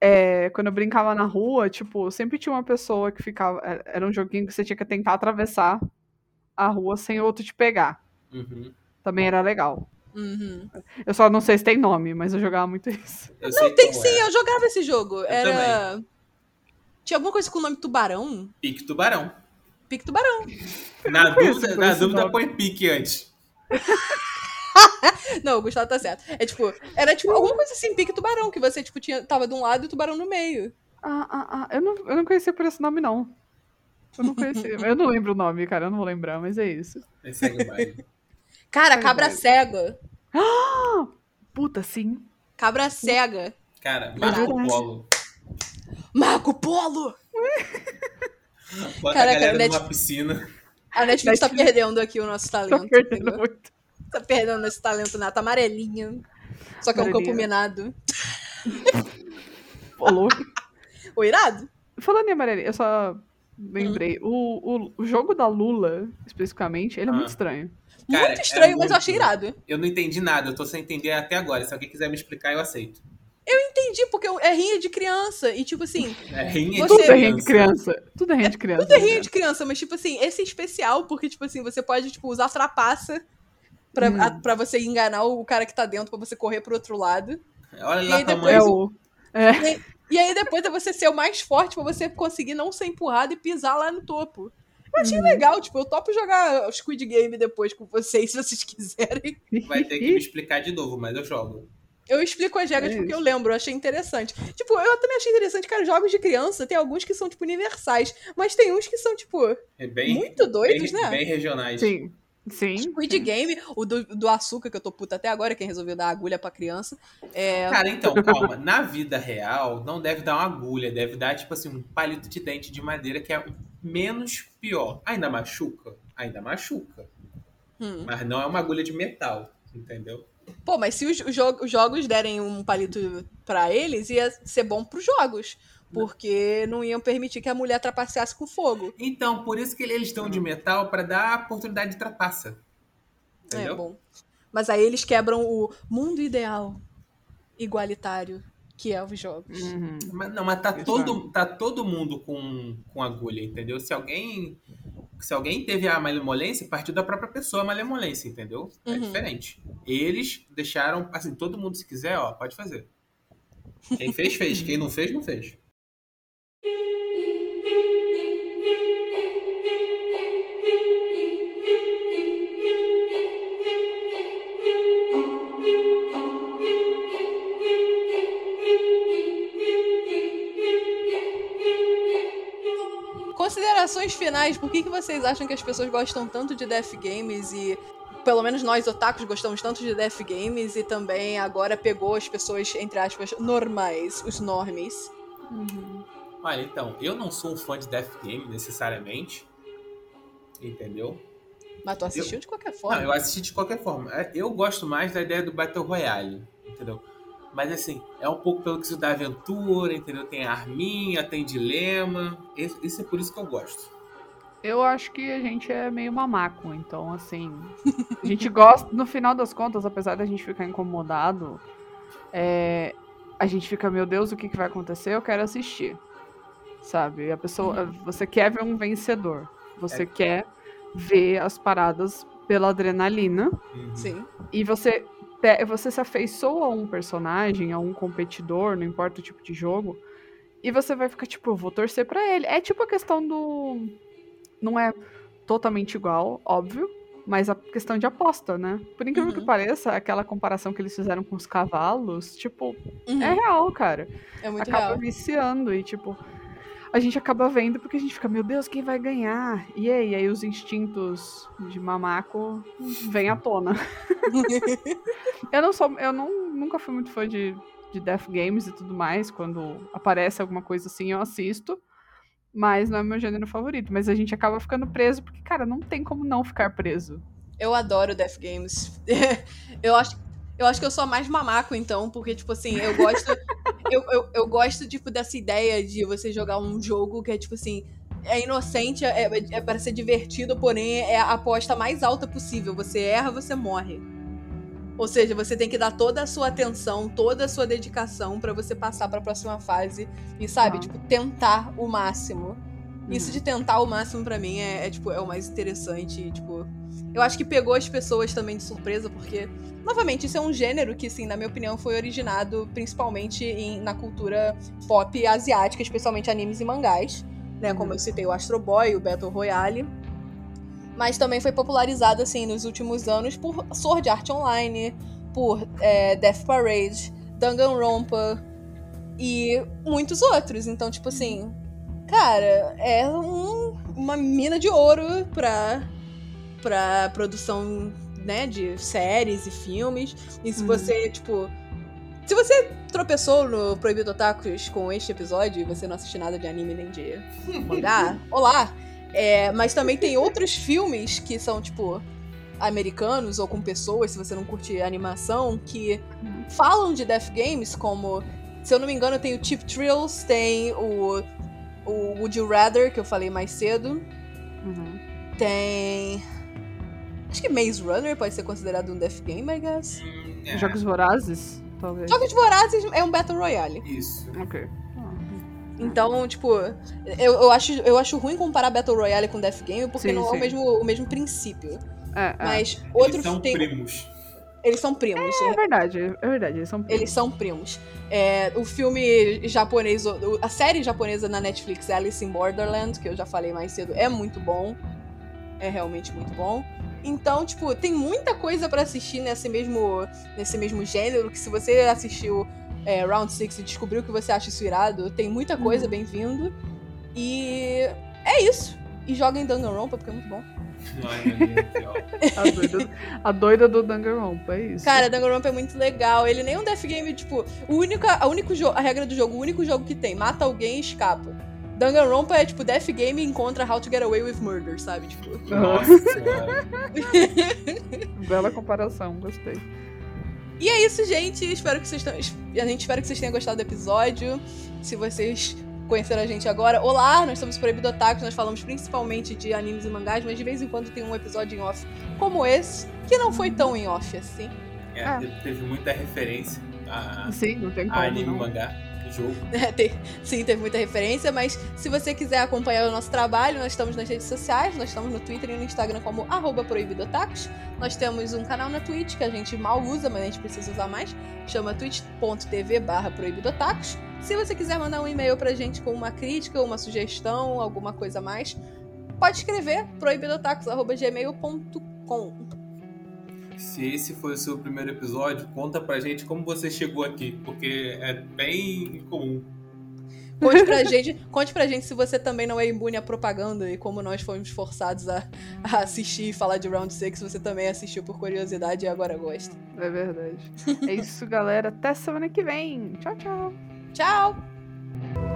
É, quando eu brincava na rua, tipo, sempre tinha uma pessoa que ficava. é, Era um joguinho que você tinha que tentar atravessar a rua sem o outro te pegar. Uhum. Também era legal. Uhum. Eu só não sei se tem nome, mas eu jogava muito isso. Eu sei Tem sim, é. eu jogava esse jogo. Era. Tinha alguma coisa com o nome Tubarão? Pique tubarão. Pique Tubarão. Na dúvida, por na dúvida põe pique antes. Não, o Gustavo tá certo. É tipo, era tipo alguma coisa assim, Pique Tubarão, que você, tipo, tinha, tava de um lado e o tubarão no meio. Ah, ah, ah. Eu não, eu não conhecia por esse nome, não. Eu não conhecia. eu não lembro o nome, cara. Eu não vou lembrar, mas é isso. O baile. Cara, cabra cega. Puta, sim. Cabra cega. Cara, Marco verdade. Polo. Marco Polo! Bota Caraca, a galera Net- numa piscina. A Netflix tá Netflix. perdendo aqui o nosso talento. perdendo entendeu? muito. Tá perdendo esse talento nato amarelinho. Só que é um campo minado. Pô, louco. O irado? Falando em amarelinho, eu só lembrei. Hum. O, o, o jogo da Lula, especificamente, ele é Ah. muito estranho. Cara, muito estranho, é mas eu muito. achei irado. Eu não entendi nada, eu tô sem entender até agora. Se alguém quiser me explicar, eu aceito. Entendi, porque é rinha de criança. E, tipo assim, É rinha Você- Tudo é rinha de criança. Tudo é rinha de criança. tudo é rinha de criança, mas, tipo assim, esse é especial, porque, tipo assim, você pode, tipo, usar trapaça pra, Hum. a- pra você enganar o cara que tá dentro, pra você correr pro outro lado. Olha E lá aí o depois É o. É, E aí depois é você ser o mais forte pra você conseguir não ser empurrado e pisar lá no topo. Eu achei Uhum. legal, tipo, eu topo jogar Squid Game depois com vocês, se vocês quiserem. Vai ter que me explicar de novo, mas eu jogo. Eu explico as regras É porque eu lembro, eu achei interessante. Tipo, eu também achei interessante, cara, jogos de criança, tem alguns que são, tipo, universais, mas tem uns que são, tipo, É bem, muito doidos, bem, né? bem regionais. sim. Sim. Squid Game, o do, do açúcar, que eu tô puta até agora, quem resolveu dar agulha pra criança. É, Cara, então, calma. Na vida real, não deve dar uma agulha, deve dar, tipo assim, um palito de dente de madeira que é menos pior. Ainda machuca? Ainda machuca. hum. Mas não é uma agulha de metal, entendeu? Pô, mas se os, os jo- os jogos derem um palito pra eles, ia ser bom pros jogos. Porque não iam permitir que a mulher trapaceasse com fogo. Então, por isso que eles dão de metal pra dar a oportunidade de trapaça. É Entendeu? bom. Mas aí eles quebram o mundo ideal igualitário que é os jogos. Uhum. Mas, não, mas tá Isso todo, tá todo mundo com, com agulha, entendeu? Se alguém se alguém teve a malemolência, partiu da própria pessoa a malemolência, entendeu? É Uhum. diferente. Eles deixaram, assim, todo mundo se quiser, ó, pode fazer. Quem fez, fez. Quem não fez, não fez. Considerações finais, por que, que vocês acham que as pessoas gostam tanto de Death Games e. Pelo menos nós, otakus, gostamos tanto de Death Games e também agora pegou as pessoas, entre aspas, normais, os normies. Uhum. Olha, então, eu não sou um fã de Death Game necessariamente. Entendeu? Mas tu assistiu de qualquer forma. Não, eu assisti de qualquer forma. É, Eu gosto mais da ideia do Battle Royale, entendeu? Mas assim, é um pouco pelo que isso da aventura, entendeu? Tem arminha, tem dilema. Isso isso é por isso que eu gosto. Eu acho que a gente é meio mamaco, então assim. A gente gosta, no final das contas, apesar da gente ficar incomodado, é, a gente fica, meu Deus, o que, que vai acontecer? Eu quero assistir. Sabe? A pessoa. Você quer ver um vencedor. Você É. quer ver as paradas pela adrenalina. Uhum. Sim. E você, você se afeiçoa a um personagem, a um competidor, não importa o tipo de jogo. E você vai ficar tipo, vou torcer pra ele. É tipo a questão do. Não é totalmente igual, óbvio. Mas a questão de aposta, né? Por incrível Uhum. que pareça, aquela comparação que eles fizeram com os cavalos, tipo, Uhum. é real, cara. É muito acaba real. viciando e, tipo, a gente acaba vendo porque a gente fica, meu Deus, quem vai ganhar? E aí, e aí os instintos de mamaco vêm à tona. eu não sou, eu não, nunca fui muito fã de, de Death Games e tudo mais. Quando aparece alguma coisa assim, eu assisto. Mas não é meu gênero favorito. Mas a gente acaba ficando preso, porque, cara, não tem como não ficar preso. Eu adoro Death Games. eu acho. Eu acho que eu sou a mais mamaco, então, porque, tipo assim, eu gosto. Eu, eu, eu gosto, tipo, dessa ideia de você jogar um jogo que é, tipo assim, é inocente, é, é para ser divertido, porém é a aposta mais alta possível. Você erra, você morre. Ou seja, você tem que dar toda a sua atenção, toda a sua dedicação pra você passar pra próxima fase e, sabe, Ah. tipo, tentar o máximo. Isso Uhum. de tentar o máximo pra mim é, é, tipo, é o mais interessante, tipo, eu acho que pegou as pessoas também de surpresa, porque, novamente, isso é um gênero que, assim, na minha opinião, foi originado principalmente em- na cultura pop asiática, especialmente animes e mangás, né? Como eu citei o Astro Boy, o Battle Royale. Mas também foi popularizado, assim, nos últimos anos por Sword Art Online, por é, Death Parade, Danganronpa e muitos outros. Então, tipo assim, cara, é um- uma mina de ouro pra, pra produção, né, de séries e filmes. E se Uhum. você, tipo. Se você tropeçou no Proibido Otakus com este episódio e você não assiste nada de anime nem de mangá, olá! É, mas também tem outros filmes que são, tipo, americanos ou com pessoas, se você não curte animação, que falam de Death Games, como, se eu não me engano, tem o Cheap Thrills, tem o, o Would You Rather, que eu falei mais cedo, Uhum. tem. Acho que Maze Runner pode ser considerado um Death Game, I guess. Hum, é, Jogos Vorazes, talvez. Jogos Vorazes é um Battle Royale. Isso. Ok. Então, tipo, eu, eu, acho, eu acho ruim comparar Battle Royale com Death Game porque Sim, não é sim. o mesmo, o mesmo princípio. É, é. Mas outros Eles são tem. primos. Eles são primos. É verdade, é verdade, eles são Eles são primos. É, o filme japonês, a série japonesa na Netflix, Alice in Borderland, que eu já falei mais cedo, é muito bom. É realmente muito bom. Então, tipo, tem muita coisa pra assistir nesse mesmo, nesse mesmo gênero, que se você assistiu é, Round 6 e descobriu que você acha isso irado, tem muita coisa, Uhum. bem-vindo. E é isso. E joga em Danganronpa, porque é muito bom. A doida, a doida do Danganronpa, é isso. Cara, Danganronpa é muito legal. Ele nem é um death game, tipo, o único, a, único a regra do jogo, o único jogo que tem, mata alguém e escapa. Danganronpa é tipo death game e encontra How to Get Away with Murder, sabe? Tipo, Nossa. Bela comparação, gostei. E é isso, gente. Espero que vocês tenham, a gente espera que vocês tenham gostado do episódio. Se vocês conheceram a gente agora, olá, nós somos Proibido Otakus, nós falamos principalmente de animes e mangás, mas de vez em quando tem um episódio em off como esse, que não foi tão em off assim. É, teve muita referência. a, Sim, não tem como. a anime, não. mangá, jogo. É, tem- sim, teve muita referência, mas se você quiser acompanhar o nosso trabalho, nós estamos nas redes sociais, nós estamos no Twitter e no Instagram como proibidotacos. Nós temos um canal na Twitch que a gente mal usa, mas a gente precisa usar mais, chama twitch.tv barra proibidotacos. Se você quiser mandar um e-mail pra gente com uma crítica, uma sugestão, alguma coisa a mais, pode escrever proibidotacos.gmail.com. Se esse foi o seu primeiro episódio, conta pra gente como você chegou aqui, porque é bem incomum. Conte pra gente, conte pra gente se você também não é imune à propaganda e como nós fomos forçados a, a assistir e falar de Round 6, você também assistiu por curiosidade e agora gosta. É verdade. é isso, galera. Até semana que vem. Tchau, tchau. Tchau!